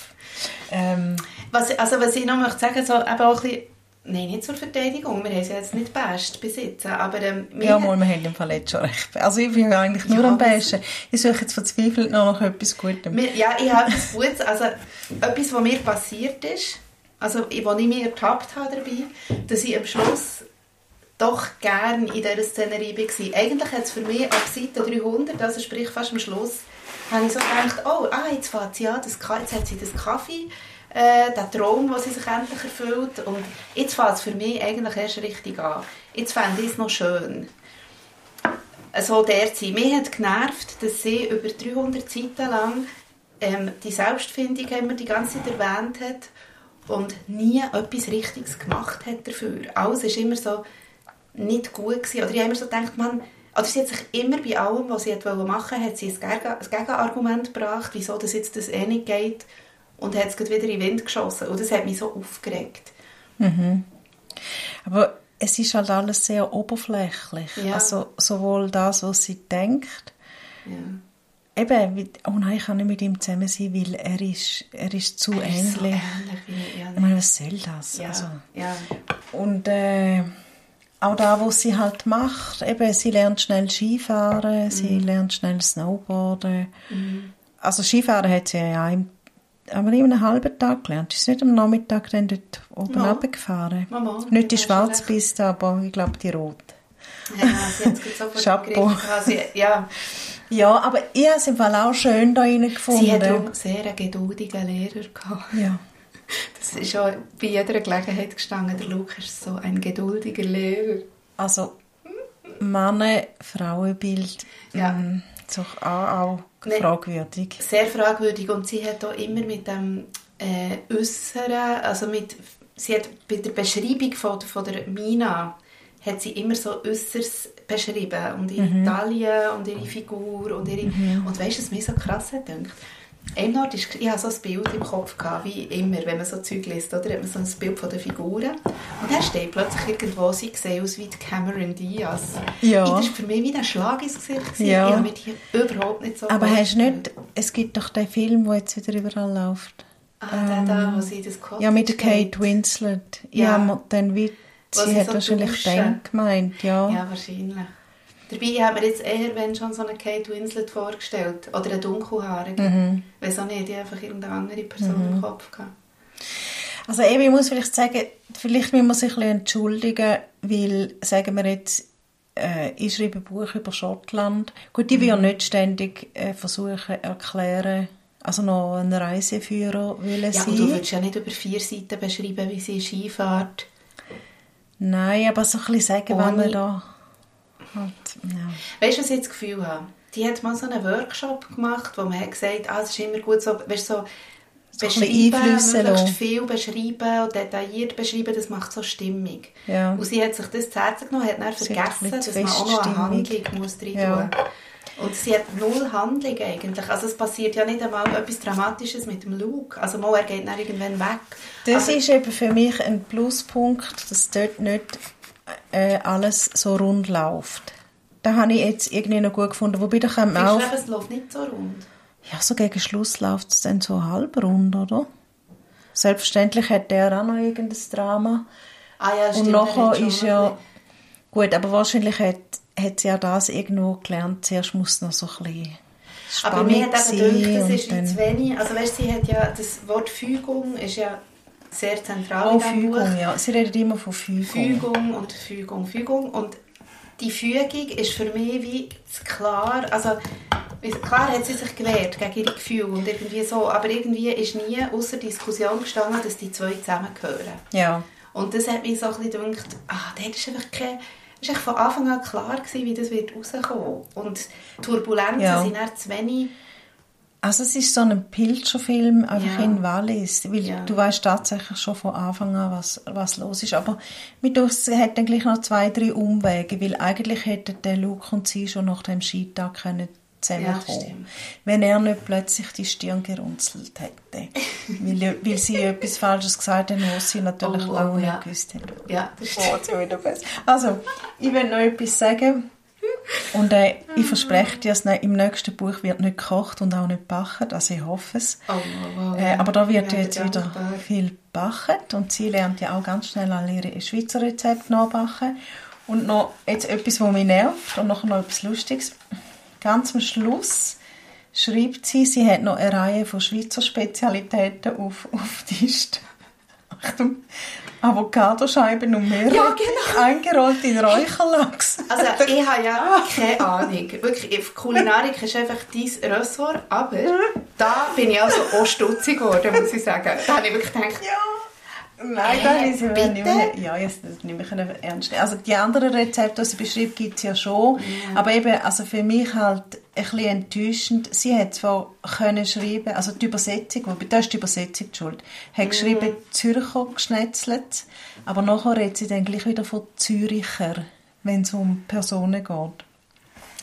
<laughs> ähm, Was, also was ich noch möchte sagen, so, eben auch ein bisschen, nein, nicht zur Verteidigung, wir haben es ja jetzt nicht best besitzen, aber ähm, wir ja, mal, wir haben im Fall jetzt schon recht. Also ich bin eigentlich nur Ja, am was- besten. Ich suche jetzt verzweifelt noch nach etwas Gutem. wir, ja, ich habe etwas Gutes, also etwas, was mir passiert ist, also wo ich mich ertappt habe dabei, dass ich am Schluss doch gerne in dieser Szenerie war. Eigentlich hat es für mich ab Seite 300, also sprich fast am Schluss, habe ich so gedacht, oh, ah, jetzt fährt sie an, das, jetzt hat sie das Kaffee, äh, den Traum, den sie sich endlich erfüllt und jetzt fängt es für mich eigentlich erst richtig an. Jetzt fände ich es noch schön. So der zu sein. Mich hat genervt, dass sie über 300 Seiten lang ähm, die Selbstfindung immer die ganze Zeit erwähnt hat und nie etwas Richtiges gemacht hat dafür. Alles ist immer so nicht gut gewesen. Oder ich habe immer so gedacht, man, oder sie hat sich immer bei allem, was sie wollte machen, hat sie ein Gegenargument gebracht, wieso das jetzt das eh nicht geht und hat es wieder in den Wind geschossen. Und das hat mich so aufgeregt. Aber es ist halt alles sehr oberflächlich. Ja. Also sowohl das, was sie denkt, Ja. eben, oh nein, ich kann nicht mit ihm zusammen sein, weil er ist, er ist zu Er ist so ähnlich. ähnlich. Ja, Ich meine, was soll das? Also. Und äh, auch da, was sie halt macht, eben, sie lernt schnell Skifahren, sie Mhm. lernt schnell Snowboarden. Also Skifahren hat sie ja in, aber in einem halben Tag gelernt. Ist nicht am Nachmittag dann dort oben Ja. runtergefahren. Mama, nicht die Schwarzpiste, aber ich glaube die rote. Ja, sie hat es so vor Chapeau. gehabt. Sie, ja, Ja, aber ich habe es im Fall auch schön da rein gefunden. sie hat auch sehr einen geduldigen Lehrer gehabt. ja. Das ist schon bei jeder Gelegenheit gestanden. Der Luke ist so ein geduldiger Lehrer. Also Männer, Frauenbild, Ja. mm, doch auch, auch Nee. fragwürdig. Sehr fragwürdig und sie hat auch immer mit dem äh, Äußeren, also mit, sie hat bei der Beschreibung von, von der Mina hat sie immer so Äußeres beschrieben und ihre Mhm. Taille und ihre Figur und ihre, und weißt du, was mir so krass hat gedacht? Einem Ort ist, ich hatte so ein Bild im Kopf, gehabt, wie immer, wenn man so Zeug liest, oder? hat man so ein Bild von den Figuren. Und dann steht plötzlich irgendwo, sie sehen aus wie Cameron Diaz. Ja. Das war für mich wie ein Schlag ins Gesicht. Ja. Ich habe mir die überhaupt nicht so Aber hast du nicht, es gibt doch den Film, der jetzt wieder überall läuft. Ah, der da, wo sie das Cottage Ja, mit der. Kate Winslet. Ja. Ja, dann wie, sie sie hat so wahrscheinlich duschen. den gemeint, ja. Ja, wahrscheinlich. Dabei haben wir jetzt eher, wenn schon, so eine Kate Winslet vorgestellt. Oder eine dunkelhaarige. Mhm. Auch nicht, die hat einfach irgendeine andere Person im Kopf gehabt. Also eben, ich muss vielleicht sagen, vielleicht muss man sich ein bisschen entschuldigen, weil, sagen wir jetzt, äh, ich schreibe ein Buch über Schottland. Gut, ich will ja nicht ständig äh, versuchen erklären, also noch ein Reiseführer will Ja, du würdest ja nicht über vier Seiten beschreiben, wie sie Skifahrt. Nein, aber so ein bisschen sagen, wenn man da halt, ja. Weißt du, was ich das Gefühl habe? Die hat mal so einen Workshop gemacht, wo man hat gesagt hat, ah, es ist immer gut so, weißt, so beschreiben, möglichst viel beschreiben und detailliert beschreiben, das macht so Stimmung. Ja. Und sie hat sich das zu Herzen genommen, hat dann vergessen, dass man auch noch eine. Handlung muss rein Ja. tun Und sie hat null Handlung eigentlich. Also es passiert ja nicht einmal etwas Dramatisches mit dem Luke. Also mal, er geht dann irgendwann weg. Das Aber- ist eben für mich ein Pluspunkt, dass dort nicht äh, alles so rund läuft. Da habe ich jetzt irgendwie noch gut gefunden. Wobei, da kommt man auch... es läuft nicht so rund? Ja, so gegen Schluss läuft es dann so halb rund, oder? Selbstverständlich hat der auch noch irgendein Drama. Ah ja, Und stimmt. er nachher ist ja... Gut, aber wahrscheinlich hat, hat sie ja das irgendwo gelernt. Zuerst muss noch so ein bisschen bisschen- Aber mir hat Spannung eben gedacht, das ist wie und zu wenig. Also weißt, sie hat ja, das Wort Fügung ist ja sehr zentral Oh, in diesem Fügung, Buch. ja. Sie redet immer von Fügung. Fügung und Fügung, Fügung. Und die Fügung ist für mich wie klar. Also, klar hat sie sich gewehrt gegen ihre Gefühle und irgendwie so, aber irgendwie ist nie außer Diskussion gestanden, dass die zwei zusammengehören. Ja. Und das hat mich so ein bisschen gedacht, ah, dort ist einfach kein, ist echt von Anfang an klar gewesen, wie das wird rauskommen. Und Turbulenzen Ja. sind dann zu wenig. Also es ist so ein Pilgerfilm einfach Ja. in Wallis, weil Ja. du weißt tatsächlich schon von Anfang an, was, was los ist. Aber mit uns hat dann gleich noch zwei, drei Umwege, weil eigentlich hätten der Luke und sie schon nach dem Skitag können Ja, zusammenkommen, stimmt. wenn er nicht plötzlich die Stirn gerunzelt hätte, weil, weil sie etwas Falsches gesagt haben, was sie natürlich Oh, oh, lange ja. nicht gewusst haben. Ja, das Oh, jetzt wieder besser. Also, ich will noch etwas sagen. Und äh, ich verspreche dir, dass im nächsten Buch wird nicht gekocht und auch nicht gebacken. Also ich hoffe es. Oh, oh, oh, Äh, aber da wird Ja, jetzt wieder dankbar. viel gebacken. Und sie lernt ja auch ganz schnell alle ihre Schweizer Rezepte nachbacken. Und noch jetzt etwas, was mich nervt und noch etwas Lustiges. Ganz am Schluss schreibt sie, sie hat noch eine Reihe von Schweizer Spezialitäten auf, <laughs> auf Tisch. Achtung, Avocadoscheiben und Meerrettich, Ja, genau. eingerollt in Räucherlachs. Also <laughs> ich habe ja keine Ahnung. Wirklich, Kulinarik ist einfach dein Ressort, aber da bin ich also auch stutzig geworden, muss ich sagen. Da habe ich wirklich gedacht, Ja. Nein, Hä, dann ist bitte? nicht mehr, ja, jetzt das nicht mehr ernst nehmen. Also die anderen Rezepte, die sie beschreibt, gibt es ja schon. Aber eben, also für mich halt ein bisschen enttäuschend. Sie hat zwar können schreiben, also die Übersetzung, wobei da ist die Übersetzung die schuld, hat geschrieben Zürcher geschnetzelt, aber nachher redet sie dann gleich wieder von Züricher, wenn es um Personen geht.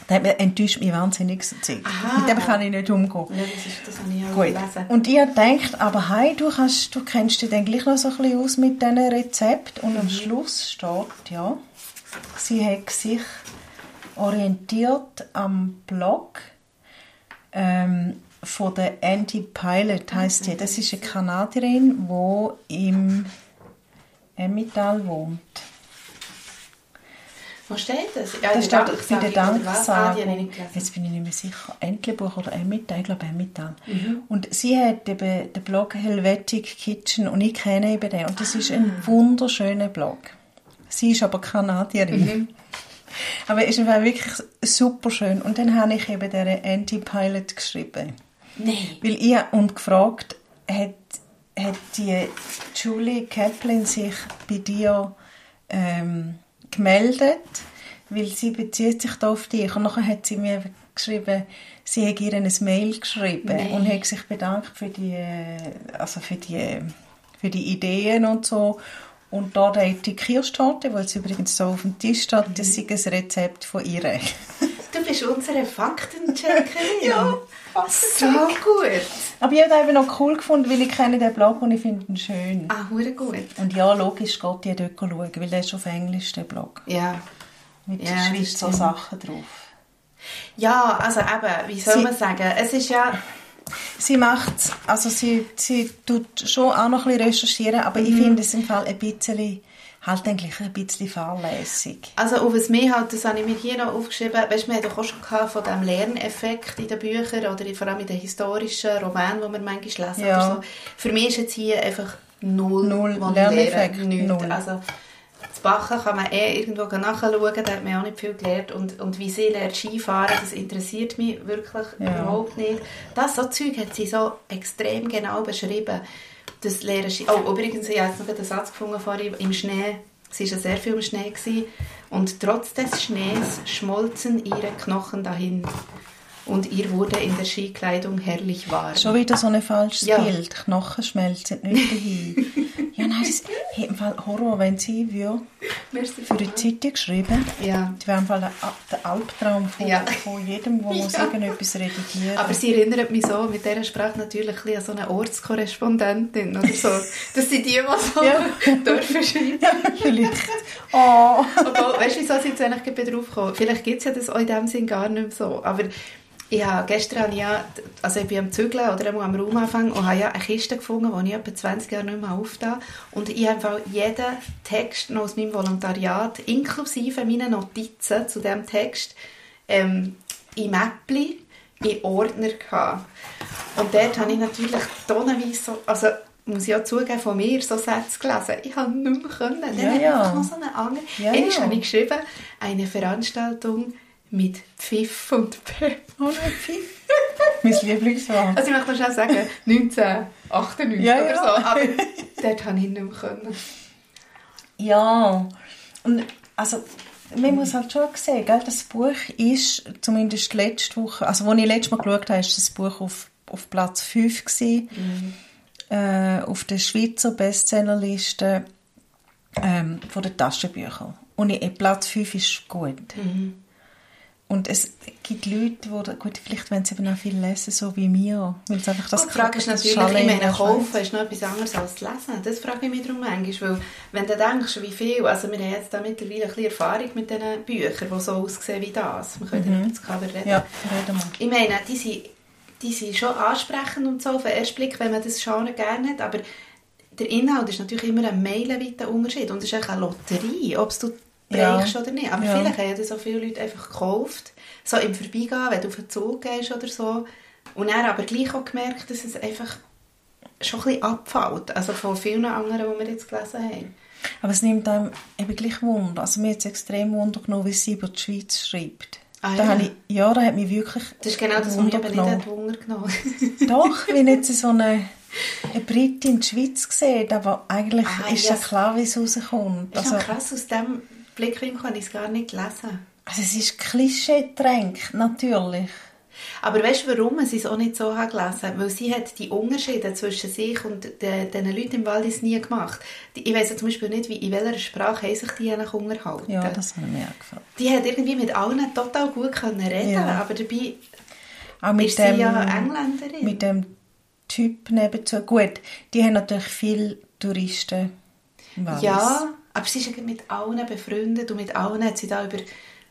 Das enttäuscht mich wahnsinnig. Aha. Mit dem kann ich nicht umgehen. ja, das, ist, das habe ich auch Gut. gelesen. Und ihr denkt, aber hey, du, kannst, du kennst dich dann gleich noch so ein bisschen aus mit diesen Rezepten. Und am Schluss steht, ja, sie hat sich orientiert am Blog ähm, von der Andy Pilot, heisst sie. Das ist eine Kanadierin, die im Emmental wohnt. Wo steht das? Ja, Das steht bei der Danksagung? Ah. Jetzt bin ich nicht mehr sicher. Entlebuch oder Emmental? Ich glaube Emmental. Mhm. Und sie hat eben den Blog Helvetic Kitchen und ich kenne eben den. Und das ist Ah. ein wunderschöner Blog. Sie ist aber Kanadierin. Mhm. Aber es einfach wirklich super schön. Und dann habe ich eben der Anti-Pilot geschrieben. Nein. Weil ich und gefragt, hat, hat die Julie Kaplan sich bei dir ähm, gemeldet, weil sie bezieht sich da auf dich. Und nachher hat sie mir geschrieben, sie hat ihr ein Mail geschrieben Nee. und hat sich bedankt für die, äh, also für die, für die Ideen und so. Und da hat die Kirschtorte, die jetzt übrigens so auf dem Tisch steht, Mhm. das ist ein Rezept von ihr. <laughs> Du bist unsere Faktencheckerin. <laughs> Ja, so gut. Aber ich habe den eben noch cool gefunden, weil ich kenne den Blog und ich finde ihn schön. Ah, hure gut. Und ja, logisch geht die dort schauen, weil der ist auf Englisch, der Blog. Ja. Mit Ja, Schweizer. Sachen drauf. Ja, also eben, wie soll man sagen? Es ist ja... Sie macht also sie, sie tut schon auch noch ein bisschen recherchieren, aber ich finde es im Fall ein bisschen, halt eigentlich ein bisschen fahrlässig. Also auf was mehr halt, das habe ich mir hier noch aufgeschrieben, weißt, wir haben doch auch schon gehabt von diesem Lerneffekt in den Büchern oder vor allem in den historischen Romanen, die wir manchmal lesen Ja. oder so. Für mich ist jetzt hier einfach null, Null Lerneffekt, nichts. null. Also das Bachen kann man eh irgendwo nachschauen, da hat man auch nicht viel gelernt und, und wie sie lernt Skifahren, das interessiert mich wirklich Ja. überhaupt nicht. Das so Zeug hat sie so extrem genau beschrieben. Das Lehren Ski oh, übrigens, ich habe jetzt noch einen Satz gefunden vorhin, im Schnee, sie war ja sehr viel im Schnee gewesen, und trotz des Schnees schmolzen ihre Knochen dahin und ihr wurde in der Skikleidung herrlich warm. Schon wieder so ein falsches Ja. Bild. Knochen schmelzen nicht dahin. <laughs> ja, nein, das hey, im Fall Horror, wenn sie würde, für die Zeitung geschrieben. Ja. Das wäre im Fall der, Albtraum von, Ja. von jedem, der <laughs> muss Ja. irgendetwas redigieren Aber sie erinnert mich so mit dieser Sprache natürlich ein an so eine Ortskorrespondentin oder so. Das sind die, die so <laughs> Ja. dürfen schreiben. Ja, vielleicht. Oh. Obwohl, weißt du, wieso sind jetzt eigentlich drauf gekommen? Vielleicht gibt es ja das auch in dem Sinn gar nicht mehr so. Aber ich habe gestern habe ich ja, also ich bin am Zügeln oder am Raum anfangen und habe ja eine Kiste gefunden, die ich etwa 20 Jahre nicht mehr aufgetan Und ich habe einfach jeden Text noch aus meinem Volontariat, inklusive meinen Notizen zu diesem Text, ähm, in Mäppli, in Ordner gehabt. Und dort habe ich natürlich tonnenweise so, also muss ich auch zugeben, von mir so Sätze gelesen. Ich habe nicht mehr können. Dann Ja, habe ich noch so eine andere. Ja, Einmal ja. habe ich geschrieben, eine Veranstaltung mit Pfiff und Pep. <laughs> Oh, nein, Pfiff. mein Lieblingswort. Also ich möchte schon sagen, 1998 Ja, oder ja. so, aber <laughs> dort habe ich nicht mehr können. Ja, und also man muss halt schon sehen, gell, das Buch ist, zumindest letzte Woche, also als ich letztes Mal geschaut habe, ist das Buch auf, auf Platz 5 gewesen, äh, auf der Schweizer Bestsellerliste ähm, von den Taschenbüchern. Und ich, Platz 5 ist gut. Und es gibt Leute, die, gut, vielleicht wollen sie eben auch viel lesen, so wie mir. Weil es einfach das Das die Frage ist natürlich, ich in meine, kaufen ist noch etwas anderes als lesen. Das frage ich mich darum manchmal, weil wenn du denkst, wie viel, also wir haben jetzt da mittlerweile ein bisschen Erfahrung mit diesen Büchern, die so aussehen wie das. Wir können ja über das Cover reden. Mhm. Ja, reden wir. Ich meine, die sind, die sind schon ansprechend und so auf den ersten Blick, wenn man das Genre gerne hat, aber der Inhalt ist natürlich immer ein meilenweiter Unterschied und es ist eigentlich eine Lotterie, ob es du Ja. bereichst oder nicht. Aber Ja. vielleicht haben ja so viele Leute einfach gekauft, so im Vorbeigehen, wenn du auf den Zug gehst oder so, und dann aber gleich auch gemerkt, dass es einfach schon ein bisschen abfällt, also von vielen anderen, die wir jetzt gelesen haben. Aber es nimmt einem eben gleich Wunder. Also mir hat es extrem Wunder genommen, wie sie über die Schweiz schreibt. Ah, da ja. habe ich, ja, da hat mich wirklich Das ist genau das, was mich Wunder eben nicht hat Wunder genommen <laughs> Doch, wenn jetzt so eine, eine Britin in die Schweiz sieht, aber eigentlich Ah, ist ja yes. klar, wie es rauskommt. Ist Also, krass, aus diesem Blickwinkel habe ich es gar nicht gelesen. also es ist Klischee-Tränk, natürlich. Aber weißt du, warum sie es auch nicht so hat gelesen Weil sie hat die Unterschiede zwischen sich und den, den Leuten im Wallis nie gemacht. Ich weiss ja zum Beispiel nicht, wie, in welcher Sprache haben sich die eigentlich unterhalten. Ja, das hat mir auch gefallen. Die hat irgendwie mit allen total gut können reden Ja. aber dabei Auch mit ist sie dem, ja Engländerin. mit dem Typ nebenzu. Gut, die haben natürlich viele Touristen im Wallis. Ja, aber sie ist ja mit allen befreundet und mit allen hat sie da über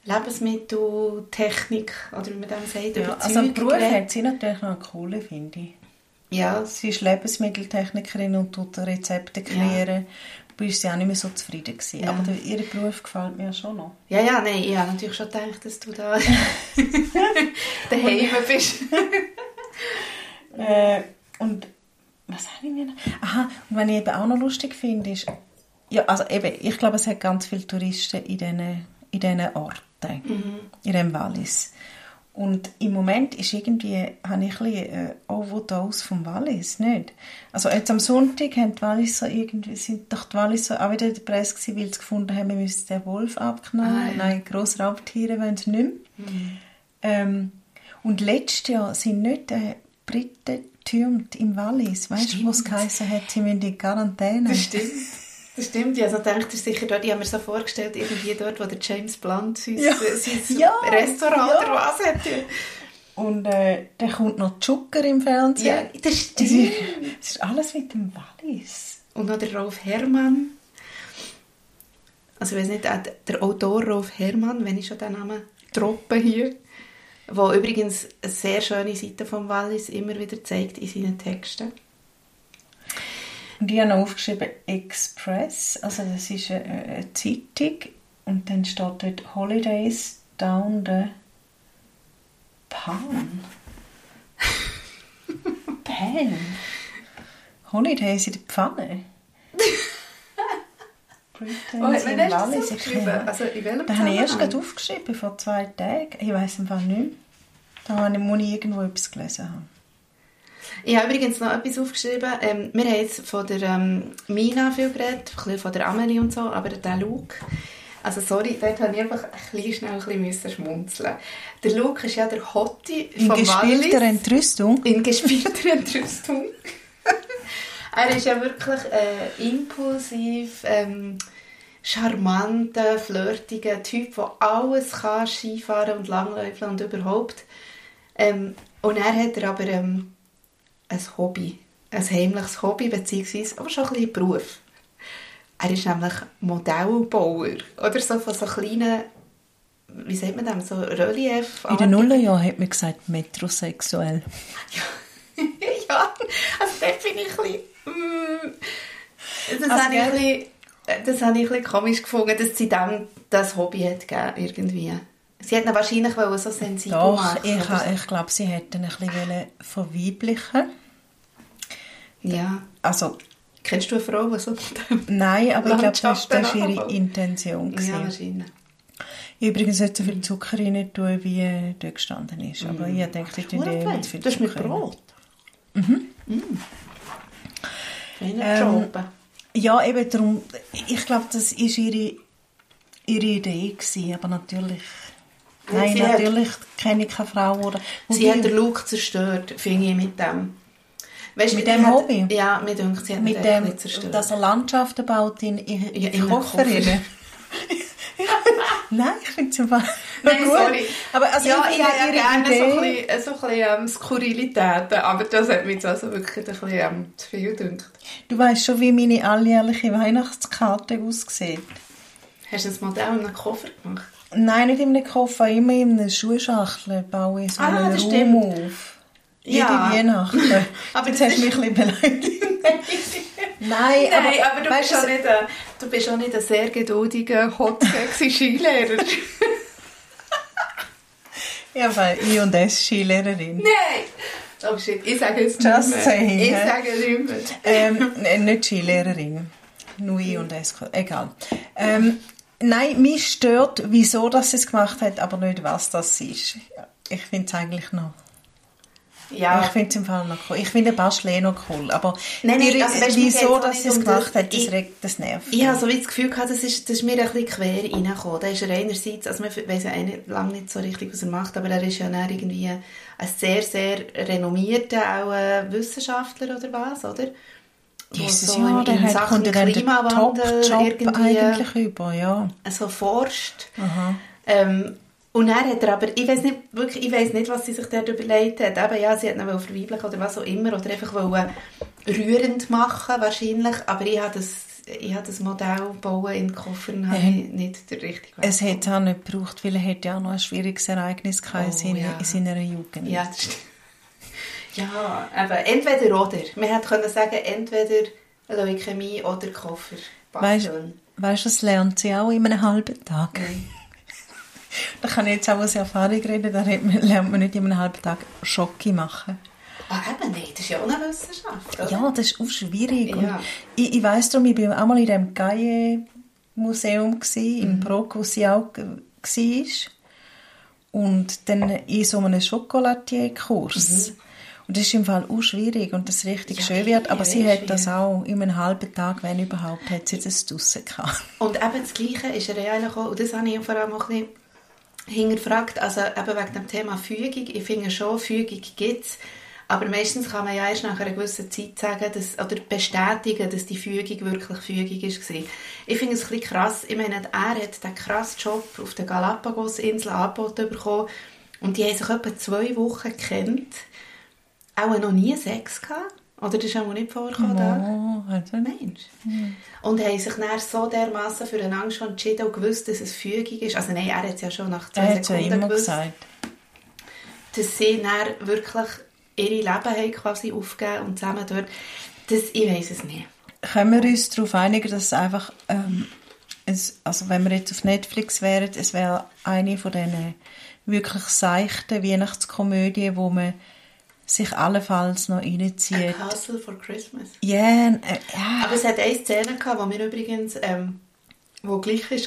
Lebensmittel, Technik oder wie man dem sagt, Ja, über also im Beruf hat sie natürlich noch eine coole, finde ich. Ja, Sie ist Lebensmitteltechnikerin und tut Rezepte kreieren. Ja. ist sie auch nicht mehr so zufrieden gewesen. Ja. Aber ihr Beruf gefällt mir schon noch. Ja, ja, nein, ich habe natürlich schon gedacht, dass du da <laughs> <laughs> daheim bist. <laughs> Äh, und was habe ich mir noch? Aha, und was ich eben auch noch lustig finde, ist, ja, also eben, ich glaube, es hat ganz viele Touristen in diesen, in diesen Orten, in dem Wallis. Und im Moment ist irgendwie, habe ich ein bisschen äh, Overdose vom Wallis, nicht? Also jetzt am Sonntag haben die Walliser irgendwie, sind doch die Walliser auch wieder in der Presse gewesen, weil sie gefunden haben, wir müssen den Wolf abknallen. Ah, ja. Nein, grosse Raubtiere wollen sie nicht mehr. Ähm, Und letztes Jahr sind nicht äh, Briten getürmt im Wallis. Weißt du, wo es geheißen hat, sie müssen in Quarantäne? Das stimmt. Das stimmt, ich also denkt ihr sicher dort, ich habe mir so vorgestellt, irgendwie dort, wo der James Blunt sein, Ja. sein <laughs> Ja, Restaurant ja. oder was hat. Und äh, dann kommt noch Zucker im Fernsehen. Ja, das stimmt. ist, es ist alles mit dem Wallis. Und noch der Rolf Herrmann. Also ich weiß nicht, äh, der Autor Rolf Herrmann, wenn ich schon den Namen droppe hier, wo übrigens eine sehr schöne Seite vom Wallis immer wieder zeigt in seinen Texten. Und ich habe noch aufgeschrieben Express, also das ist eine, eine Zeitung und dann steht dort Holidays down the Pan. <laughs> Pan? Holidays in der Pfanne? Britain Oh, wann hast das aufgeschrieben? Also in welchem Da habe ich erst gerade aufgeschrieben, vor zwei Tagen. Ich weiß einfach nicht mehr. Da habe ich, muss ich irgendwo etwas gelesen haben. Ich habe übrigens noch etwas aufgeschrieben. Ähm, wir haben jetzt von der ähm, Mina viel geredet, ein bisschen von der Amelie und so, aber der Luke, also sorry, dort habe ich einfach ein bisschen schnell ein bisschen müssen schmunzeln. Der Luke ist ja der Hotti In gespielter Wallis. Entrüstung. In gespielter Entrüstung. <laughs> er ist ja wirklich äh, impulsiv, ähm, charmanter, flirtiger Typ, der alles kann, Skifahren und Langläufeln und überhaupt. Ähm, und er hat er aber ähm, ein Hobby, ein heimliches Hobby, beziehungsweise aber schon ein bisschen Beruf. Er ist nämlich Modellbauer oder so von so kleinen, wie sagt man das, so Relief. In den Nullerjahren hat man gesagt, metrosexuell. <laughs> ja, also dort bin ich ein bisschen... Mm, das, Also, habe ich ein bisschen, das habe ich ein bisschen komisch gefunden, dass sie dem das Hobby hat gegeben, irgendwie. Sie hat ihn wahrscheinlich so sensibel Doch, machen. ich, ha- ich glaube, sie hätten ein bisschen verweiblichen. so. Ja. Also, Kennst du eine Frau, die so nein, aber ich glaube, das, war ihre Intention. Ja, gewesen. wahrscheinlich. Ich übrigens nicht so viel Zucker rein tun, wie äh, dort gestanden ist. Aber ich denke, ich tue mit viel Das ist mit. Brot. Mhm. Feiner Ähm. Ja, eben darum, ich glaube, das war ihre, ihre Idee, gewesen, aber natürlich... Ja, Nein, sie hat- natürlich kenne ich keine Frau. Oder, Sie hat den Look zerstört, finde ich, mit dem. Weißt, Mit dem hat- Hobby? Ja, mir denkt, sie hat mit dem, ein zerstört. dass er Landschaften baut in, in, Ja, in, in einem Koffer. Koffer. <laughs> Nein, ich finde es einfach Nein, gut. sorry. Aber also ja, ich ich ja ihre gerne so ein Idee, bisschen, so ein bisschen ähm, Skurrilitäten, aber das hat mich jetzt also wirklich ein bisschen ähm, zu viel gedacht. du weißt schon, wie meine alljährliche Weihnachtskarte aussieht. Hast du das Modell in einem Koffer gemacht? Nein, nicht in einem Koffer, immer in einer Schuhschachtel baue ich so Ah, einen das Raum auf. Jede Ja. Weihnachten. <laughs> Aber Jetzt das hast du ist- mich ein bisschen beleidigt. <laughs> Nein, Nein, aber, aber, du, weißt bist auch nicht ein, du bist auch nicht ein sehr geduldiger, hot, sexy <laughs> Skilehrer. ja, weil I und S Skilehrerin. Nein! Oh shit, ich sage Just nicht mehr. saying, Ich sage nicht mehr. ähm, nicht Skilehrerin. Nur I und S. Egal. Ähm, nein, mich stört, wieso sie es gemacht hat, aber nicht, was das ist. Ich finde es eigentlich noch... Ja, Ich finde es im Fall noch cool. Ich finde Bastel eh noch cool, aber Nein, nein, also geht's wieso dass sie es gemacht das. hat, das, Ich- regt, das nervt. Ich habe so wie das Gefühl gehabt, das ist, das ist mir ein bisschen quer reingekommen. Da ist er einerseits, also man weiss ja eigentlich lange nicht so richtig, was er macht, aber er ist ja dann irgendwie ein sehr, sehr renommierter auch Wissenschaftler oder was, oder? Jesus, so ja, in- der in hat Sachen kommt ja dann den Top-Job irgendwie eigentlich über, ja. so forscht. Ähm, und dann hat er aber, ich weiß nicht, wirklich, ich weiß nicht, was sie sich dort überlegt hat. Eben, ja, sie hat ihn wollen verweiblichen oder was auch immer, oder einfach wollen rührend machen, wahrscheinlich. Aber ich habe das, ich habe das Modell bauen in Koffern habe ich nicht der richtige Es hätte auch nicht gebraucht, weil er hätte ja auch noch ein schwieriges Ereignis gehabt in, Oh, seiner, ja. in seiner Jugend. Ja, das stimmt. Ja, eben, entweder oder. Man hätte können sagen, entweder Leukämie oder Koffer. Weißt du, das lernt sie auch in einem halben Tag. Nein. <laughs> Da kann ich jetzt auch aus Erfahrung reden, da lernt man- nicht in einem halben Tag Schocke machen. Ah, eben nicht. Das ist ja auch eine Wissenschaft, oder? Ja, das ist auch schwierig. Und Ja. ich, ich weiss darum, ich war auch mal in dem Gaie-Museum, Mhm. Prog, wo sie auch war. Und dann in so einem Chocolatier-Kurs. Und das ist im Fall auch schwierig und das richtig. Ja, schön wird. Aber sie hat das auch in einem halben Tag, wenn überhaupt, hat sie das draussen gehabt. <laughs> Und eben das Gleiche ist er ja eigentlich auch, und das habe ich vor allem auch ein bisschen hinterfragt, also eben wegen dem Thema Fügung. Ich finde schon, Fügung gibt es. Aber meistens kann man ja erst nach einer gewissen Zeit sagen, dass, oder bestätigen, dass die Fügung wirklich Fügung war. Ich finde es ein bisschen krass. Ich meine, er hat den krassen Job auf der Galapagos-Insel angeboten bekommen und die haben sich etwa zwei Wochen gekannt. Auch noch nie Sex gehabt. Oder das ist auch nicht vorgekommen. Oh, also Mensch. Mhm. Und haben sich dann so dermaßen für eine Angst entschieden und gewusst, dass es Fügung ist. Also nein, er hat es ja schon nach zwei er Sekunden ja immer gewusst. gesagt. Dass sie dann wirklich ihre Leben haben quasi aufgegeben und zusammen dort. Das, ich weiß es nicht. Können wir uns darauf einigen, dass es einfach, ähm, es, also wenn wir jetzt auf Netflix wären, es wäre eine von diesen wirklich seichten Weihnachtskomödien, wo man sich allenfalls noch A reinzieht. Castle for Christmas. Ja, äh, ja. Aber es hat eine Szene gehabt, wo mir übrigens, ähm, wo gleich war.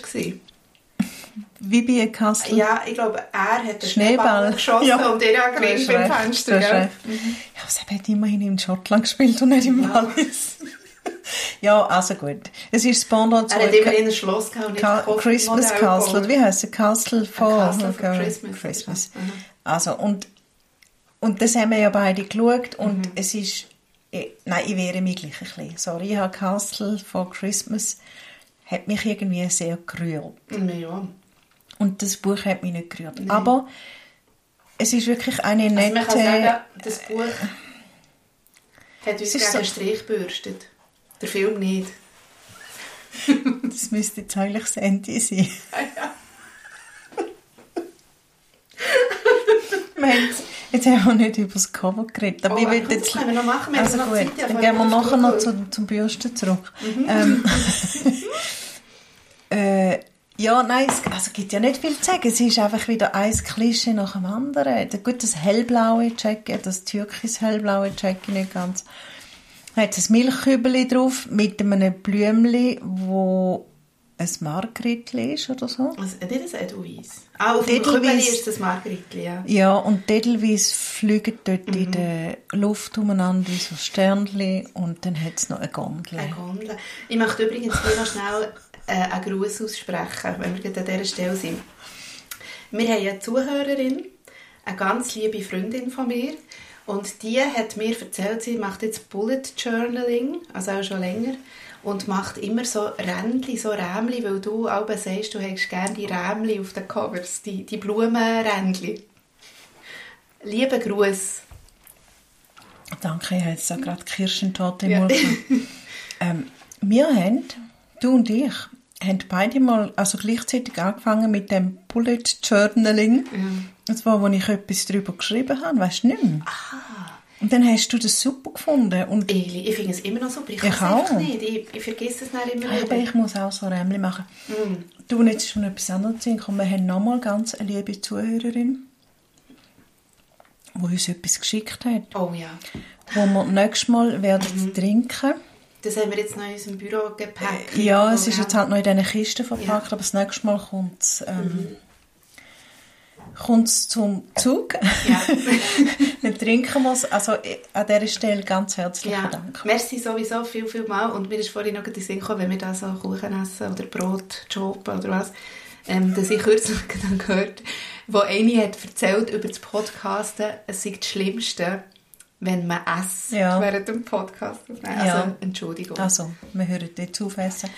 wie bei Castle. Ja, ich glaube, er hat den Schneeball. Schneeball geschossen Ja. und er hat beim Fenster. gell? recht. Ja, aber es hat immerhin in Schottland gespielt und nicht im Ja. Wallis. <laughs> ja, also gut. Es ist das Pendant zu Er hat immer in ein Schloss gehabt und nicht ein Christmas Castle. Wie heißt es? Castle for, Castle for. Christmas. Christmas. Mhm. Also, und, und das haben wir ja beide geschaut und Mhm. es ist, ich, nein, ich wehre mich gleich ein bisschen. Sorry, Castle for Christmas hat mich irgendwie sehr gerührt. Ja. Und das Buch hat mich nicht gerührt. Aber es ist wirklich eine Also nette... man kann sagen, das Buch hat uns gegen so- Strich gebürstet. Der Film nicht. <laughs> <laughs> das müsste jetzt eigentlich das Ende sein. Wir haben jetzt- haben wir nicht über das Cover geredet. Aber Oh, ich will jetzt... das können wir noch machen. Wir Also noch gut, Zeit, dann gehen wir nachher noch zu, zum Bürsten zurück. Mhm. Ähm, <laughs> <laughs> äh, ja, nein, es also, gibt ja nicht viel zu sagen. Es ist einfach wieder ein Klischee nach dem anderen. Da- Gut, das hellblaue Jacket, das türkis-hellblaue Jacket nicht ganz. Hat ein Milchkübeli drauf mit einem Blümchen, wo ein Margritli ist oder so. Also, nicht ein Edelweiss. Ah, auf dem. Kübeli ist das Margritli, ja. Ja, und Edelweiss fliegen dort Mhm. in der Luft umeinander wie so Sternchen und dann hat es noch eine Gondel. Eine Gondel. Ich möchte übrigens hier noch schnell äh, einen Gruß aussprechen, wenn wir gerade an dieser Stelle sind. Wir haben eine Zuhörerin, eine ganz liebe Freundin von mir, und die hat mir erzählt, sie macht jetzt Bullet Journaling, also auch schon länger, und macht immer so Rändchen, so Rämli, weil du auch sagst, du hättest gerne die Rämli auf den Covers, die, die Blumenrändchen. Liebe Gruß. Danke, ich habe jetzt auch gerade Kirschentorte im Ja. <laughs> Ähm, wir haben, du und ich, haben beide mal also gleichzeitig angefangen mit dem Bullet Journaling. Das war, wo ich etwas darüber geschrieben habe, weißt du nicht mehr? Und dann hast du das super gefunden. Und Ich, ich finde es immer noch super. Ich Ich kann es nicht. Ich, ich vergesse es dann immer aber wieder. ich muss auch so Rämli machen. Du, und jetzt ist schon etwas anderes hingekommen. Wir haben nochmal ganz eine liebe Zuhörerin, die uns etwas geschickt hat, Oh ja. wo wir nächstes Mal werden trinken Das haben wir jetzt noch in unserem Büro gepackt. Ja, es ist jetzt halt noch in diesen Kisten verpackt, Ja. aber das nächste Mal kommt es ähm, kommt's zum Zug. Ja. <laughs> Dann trinken wir es. Also an dieser Stelle ganz herzlichen ja. Dank. Merci sowieso viel, viel mal. Und mir ist vorhin noch in den Sinn gekommen, wenn wir da so Kuchen essen oder Brot, Choppen oder was, ähm, dass ich kürzlich <laughs> dann gehört, wo eine hat erzählt über das Podcasten, es sei das Schlimmste, wenn man esst Ja. während dem Podcast. Also, Ja. Entschuldigung. Also, wir hören jetzt auf essen.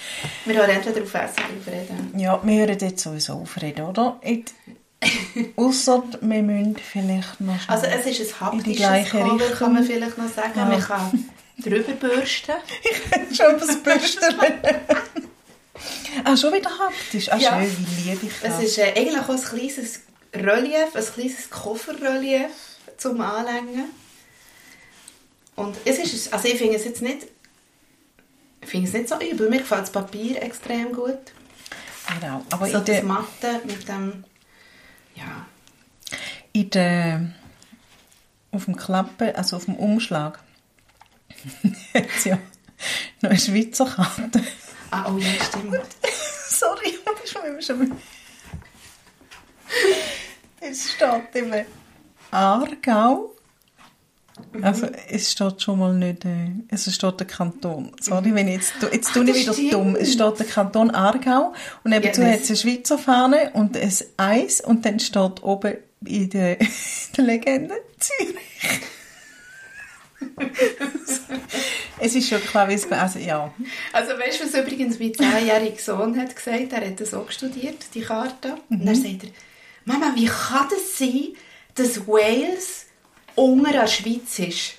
Wir hören entweder auf Essen oder auf Reden. Ja, wir hören jetzt sowieso aufreden, oder? <laughs> Ausser wir müssen vielleicht noch Also es ist ein haptisches Cover, kann man vielleicht noch sagen. Ja. Man kann drüber bürsten. <laughs> schon das Bürsten. <laughs> ah, schon wieder haptisch. Ah, Ja. schön, wie liebe ich das. Es ist äh, eigentlich auch ein kleines Relief, ein kleines Kofferrelief zum Anlängen. Und es ist, also ich finde es jetzt nicht, ich finde es nicht so übel. Mir gefällt das Papier extrem gut. genau. Aber so das Matte mit dem, ja, in der, auf dem Klappe, also auf dem Umschlag, <laughs> hat es ja noch eine Schweizer Karte. ah, oh ja, stimmt. <laughs> Sorry, aber ich bin schon <laughs> Es steht eben Aargau, Mhm. Also es steht schon mal nicht, äh, es steht der Kanton. Sorry, wenn ich jetzt, jetzt Ach, tue ich wieder stimmt. dumm. Es steht der Kanton Aargau und nebenzu ja, hat es eine Schweizer Fahne und ein Eis und dann steht oben in der, <laughs> in der Legende Zürich. es ist schon klar, wie es also ja. Also weißt du, was übrigens mein zehnjähriger Sohn hat gesagt? Er hat das auch studiert, die Karte. Mhm. Und dann sagt er, Mama, wie kann das sein, dass Wales unter der Schweiz ist?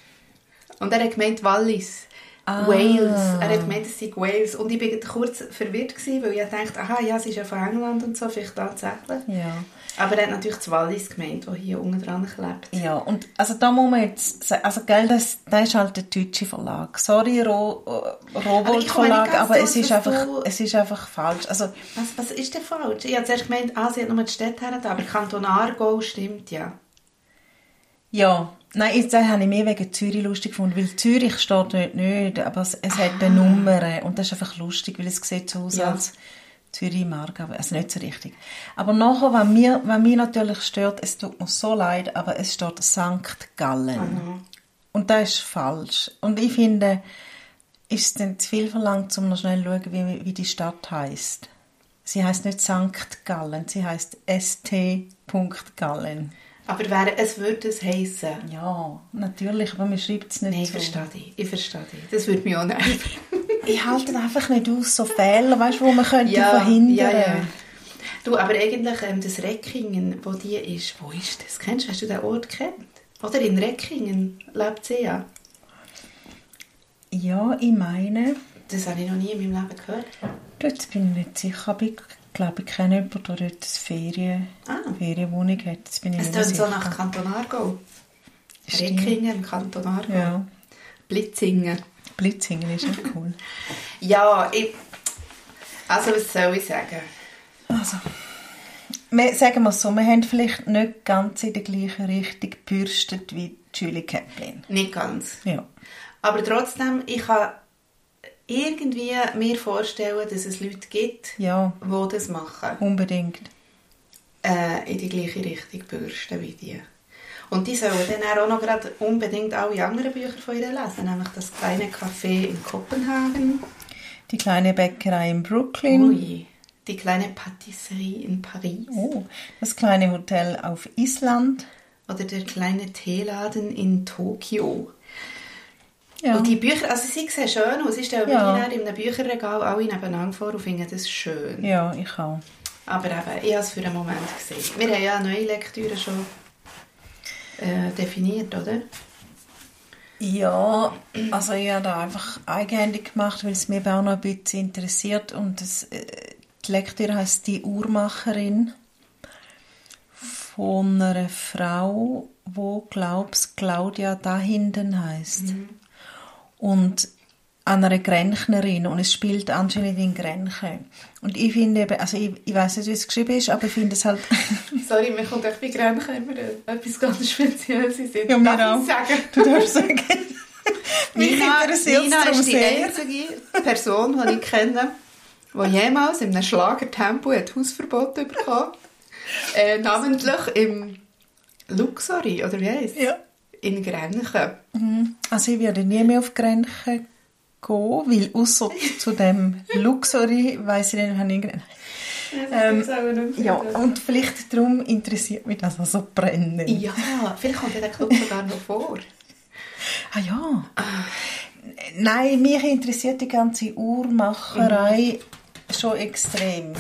Und er hat gemeint Wallis. Ah. Wales. Er hat gemeint, es sei Wales. Und ich war kurz verwirrt, gewesen, weil ich dachte, aha, ja, es ist ja von England und so, vielleicht tatsächlich. Ja. Aber er hat natürlich das Wallis gemeint, das hier unten dran klebt. Ja, und also da muss man jetzt sagen, also gell, das, das ist halt der deutsche Verlag. Sorry, Ro, äh, Rowold Verlag, aber, aber es, ist einfach, du... es ist einfach falsch. Also, was, was ist denn falsch? Ich habe zuerst gemeint, ah, sie hat nur die Städte her, aber Kanton Aargau stimmt, ja. Ja, nein, jetzt habe ich mehr wegen Zürich lustig gefunden, weil Zürich steht dort nicht, aber es, es hat eine ah. Nummer und das ist einfach lustig, weil es sieht so aus, ja. als Zürich Mark, also nicht so richtig. Aber nachher, was mir, was mir natürlich stört, es tut mir so leid, aber es steht St. Gallen. Mhm. Und das ist falsch. Und ich finde, ist es denn zu viel verlangt, um noch schnell zu schauen, wie, wie die Stadt heißt. Sie heißt nicht St. Gallen, sie heißt St. Gallen. Aber wäre, es würde es heißen. Ja, natürlich, aber man schreibt es nicht Nein, ich so. verstehe dich. Ich verstehe dich. Das würde mich auch nerven. <laughs> ich halte einfach nicht aus, so Fehler, weißt du, wo man könnte ja, verhindern. Ja, ja. Du, aber eigentlich ähm, das Reckingen, wo die ist, wo ist das? Kennst du, hast du den Ort kennt? Oder in Reckingen lebt sie ja. Ja, ich meine... Das habe ich noch nie in meinem Leben gehört. Dort bin ich nicht sicher, aber ich glaube, ich kenne jemanden, der dort eine Ferien, ah. Ferienwohnung hat. Das bin ich es klingt so nach Kanton Aargau. Reckingen im Kanton Aargau. Ja. Blitzingen. Blitzingen ist auch cool. <laughs> ja, ich, also was soll ich sagen? Also, wir, sagen wir so, wir haben vielleicht nicht ganz in der gleichen Richtung gebürstet wie Julie Kaplan. Nicht ganz. Ja. Aber trotzdem, ich kann irgendwie mir vorstellen, dass es Leute gibt, ja. die das machen. Unbedingt. Äh, in die gleiche Richtung bürsten wie die. Und die sollen dann auch noch gerade unbedingt alle anderen Bücher von ihr lesen, nämlich das kleine Café in Kopenhagen. Die kleine Bäckerei in Brooklyn. Ui, die kleine Patisserie in Paris. Oh, das kleine Hotel auf Island. Oder der kleine Teeladen in Tokio. Ja. Und die Bücher, also sie sehen schön aus. Ich stelle ja. die in einem Bücherregal alle nebeneinander vor und finde das schön. Ja, ich auch. Aber eben, ich habe es für einen Moment gesehen. Wir haben ja neue Lektüre schon äh, definiert, oder? Ja, also ich habe da einfach eigenhändig gemacht, weil es mich auch noch ein bisschen interessiert. Und das, äh, die Lektüre heißt «Die Uhrmacherin» von einer Frau, wo glaubst Claudia da hinten heißt. Mhm und an einer Grenchnerin und es spielt anscheinend in Grenchen. Und ich finde eben, also ich, ich weiß nicht, wie es geschrieben ist, aber ich finde es halt... <laughs> Sorry, mir kommt echt bei Grenchen immer etwas ganz Spezielles in Sinn. Ja, mir Darf auch. sagen? Du darfst sagen. <laughs> Mich interessiert Nina ist die sehr. einzige Person, die ich kenne, die jemals in einem Schlagertempo hat Hausverbot bekommen äh, namentlich im Luxori, oder wie heisst es? Ja in Grenchen. Mhm. Also ich werde nie mehr auf Grenchen gehen, weil außer zu dem Luxury weiß ich nicht, wann ich ähm, ja, und vielleicht darum interessiert mich das also brennend. Ja, vielleicht kommt der Club sogar noch vor. Ah ja. Ah. Nein, mich interessiert die ganze Uhrmacherei mhm. schon extrem.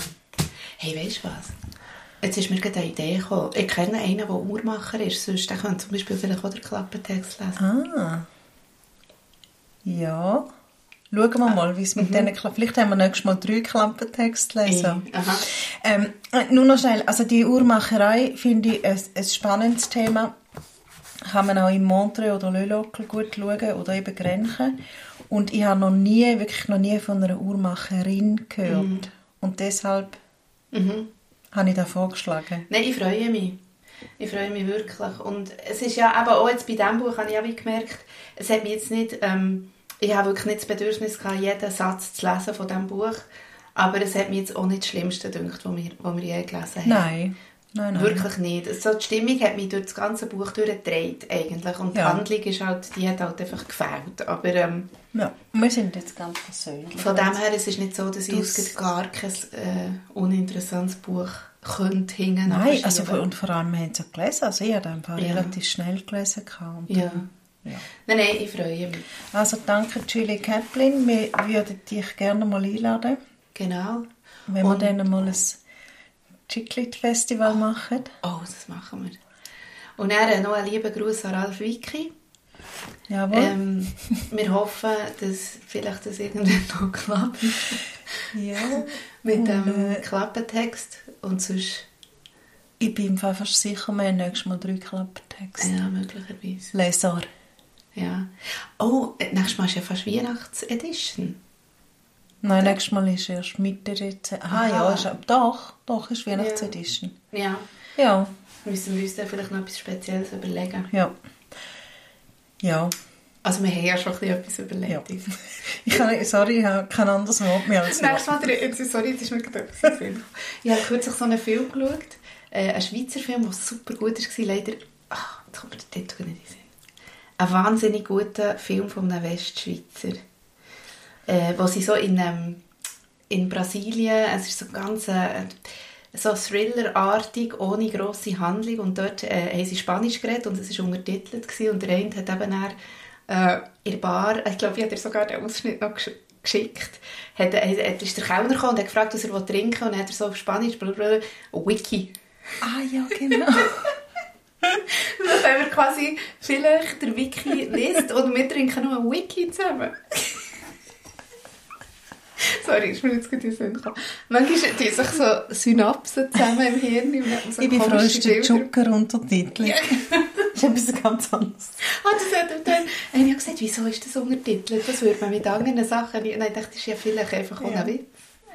Hey, weißt du was? Jetzt ist mir gerade eine Idee gekommen. Ich kenne einen, der Uhrmacher ist. Sonst der könnte zum Beispiel vielleicht auch den Klappentext lesen. Ah. Ja. Schauen wir ah. mal, wie es mit mhm. denen klappt. Vielleicht haben wir nächstes Mal drei Klappentexte lesen. Aha. Ähm, nur noch schnell. Also die Uhrmacherei finde ich ein, ein spannendes Thema. Kann man auch in Montreux oder Le Locle gut schauen oder eben Grenchen. Und ich habe noch nie, wirklich noch nie von einer Uhrmacherin gehört. Mhm. Und deshalb mhm habe ich da vorgeschlagen? Nein, ich freue mich. Ich freue mich wirklich. Und es ist ja eben auch jetzt bei diesem Buch, habe ich auch gemerkt, es hat mich jetzt nicht, ähm, ich habe wirklich nicht das Bedürfnis gehabt, jeden Satz zu lesen von diesem Buch, aber es hat mich jetzt auch nicht das Schlimmste gedacht, was wir, was wir je gelesen haben. Nein. Nein, nein. Wirklich nicht. So, die Stimmung hat mich durch das ganze Buch durchgedreht eigentlich. Und die Ja. Handlung ist halt, die hat halt einfach gefällt. Aber ähm, Ja, wir sind jetzt ganz persönlich. von dem her, es ist nicht so, dass ich Das- jetzt gar kein äh, uninteressantes Buch könnte hingen Nein, also vor- und vor allem, wir haben es ja gelesen. Also ich habe einfach Ja. relativ schnell gelesen. gehabt Und, Ja. ja. Nein, nein, ich freue mich. Also danke Julie Kaplan. Wir würden dich gerne mal einladen, Genau. wenn Und- wir dann mal ein Chiclet-Festival machen. Oh, das machen wir. Und dann noch einen lieben Gruß an Ralf Wicki. Jawohl. Ähm, wir hoffen, dass vielleicht das irgendwann <laughs> noch klappt ja. mit dem äh, Klappentext. Und sonst, Ich bin Fall fast sicher, wir haben nächstes Mal drei Klapptexte. ja, möglicherweise. Leser. Ja. Oh, äh, nächstes Mal ist ja fast Weihnachts-Edition. Nein, nächstes Mal ist erst Mitte Dezember. Ah ja, Aha. ist, doch, doch, ist Weihnachtsedition. Ja. Ja, Müssen wir uns dann vielleicht noch etwas Spezielles überlegen. ja. Ja. Also wir haben ja schon ein bisschen etwas überlegt. Ja. <laughs> Ich kann, sorry, ich habe kein anderes Wort mehr als Das nächste Mal, sorry, jetzt ist mir gerade etwas. Ich habe kürzlich so einen Film geschaut, äh, einen Schweizer Film, der super gut war, leider, ach, jetzt kommt mir der Titel nicht in den Sinn. Ein wahnsinnig guter Film von einem Westschweizer, äh, wo sie so in, ähm, in Brasilien, es ist so ganz äh, so Thriller-artig, ohne grosse Handlung und dort äh, haben sie Spanisch geredet und es war untertitelt gewesen, und der eine hat eben dann äh, in der Bar, ich glaube, ich habe sogar den Ausschnitt noch gesch geschickt, hat, äh, hat, ist der Kellner gekommen und hat gefragt, was er trinken will und dann hat er so auf Spanisch, blablabla, Wiki. Ah ja, genau. <laughs> Dann haben wir quasi vielleicht der Wiki liest und wir trinken noch ein Wiki zusammen. <laughs> Sorry, ist mir jetzt gerade in Sinn gekommen. Manchmal tun sich so Synapsen zusammen im Hirn. und so ich bin froh, ist der Bilder. Joker-Untertitel. Das <laughs> ist etwas ganz anderes. Ah, das hat er dann... Ich habe gesagt, wieso ist das untertitelt? Das würde man mit anderen Sachen... nicht- Nein, ich dachte, das ist ja vielleicht einfach Ja. ohne Witz.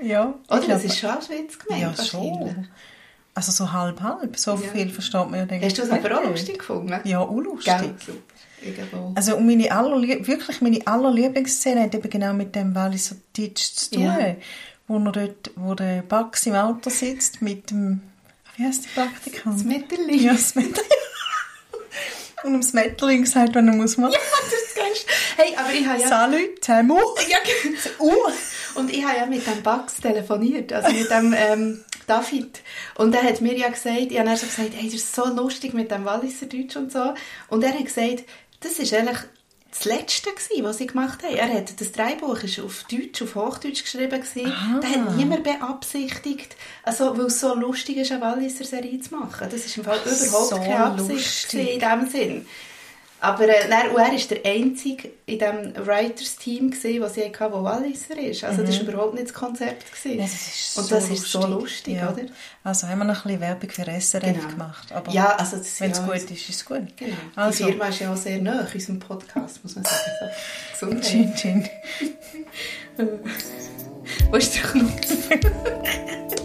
Ja. Oder? ich Das ist schon als Witz gemeint, Ja, schon. Also so halb-halb. So Ja. viel versteht man ja Hast du ich, das aber auch lustig gefunden? Ja, auch lustig. Gell? Super. Irgendwo. Also und meine allerlie wirklich meine allerlieblingsszene hat eben genau mit dem Walliser Ditch zu tun. Ja. Wo, er dort, wo der Bax im Auto sitzt mit dem... Wie heißt die Praktikant? Das Mitterli. Ja, das Metterling. <laughs> Und dem Smetterling sagt, wenn er muss machen. Das ist geil. Hey, aber ich habe ja... Salut, Temo. Ja, uh. Und ich habe ja mit dem Bax telefoniert, also mit dem ähm, David. Und er hat mir ja gesagt, ich habe dann so gesagt, hey, das ist so lustig mit dem Walliser Deutsch und so. Und er hat gesagt, das ist eigentlich das Letzte gewesen, was sie gemacht haben. Er hat, das Dreibuch ist auf Deutsch, auf Hochdeutsch geschrieben. Aha. Da hat niemand beabsichtigt, also, weil es so lustig ist, eine Walliser Serie zu machen. Das ist im Fall überhaupt so keine Absicht in dem Sinn. Aber äh, dann, und er war der Einzige in diesem Writers-Team, was sie hatten, der Walliser ist. Also das war überhaupt nicht das Konzept. Gewesen. Mhm. Ja, das ist Und so das ist so lustig. lustig, Ja. oder? Also haben wir noch ein bisschen Werbung für SRF Genau. gemacht. Aber Ja, also das wenn es gut ist, ist es gut. Genau. Also, Die Firma ist ja auch sehr nah unserem Podcast, muss man sagen. <laughs> So. Gesundheit. Chin Chin. <laughs> Wo ist der Knopf? <laughs>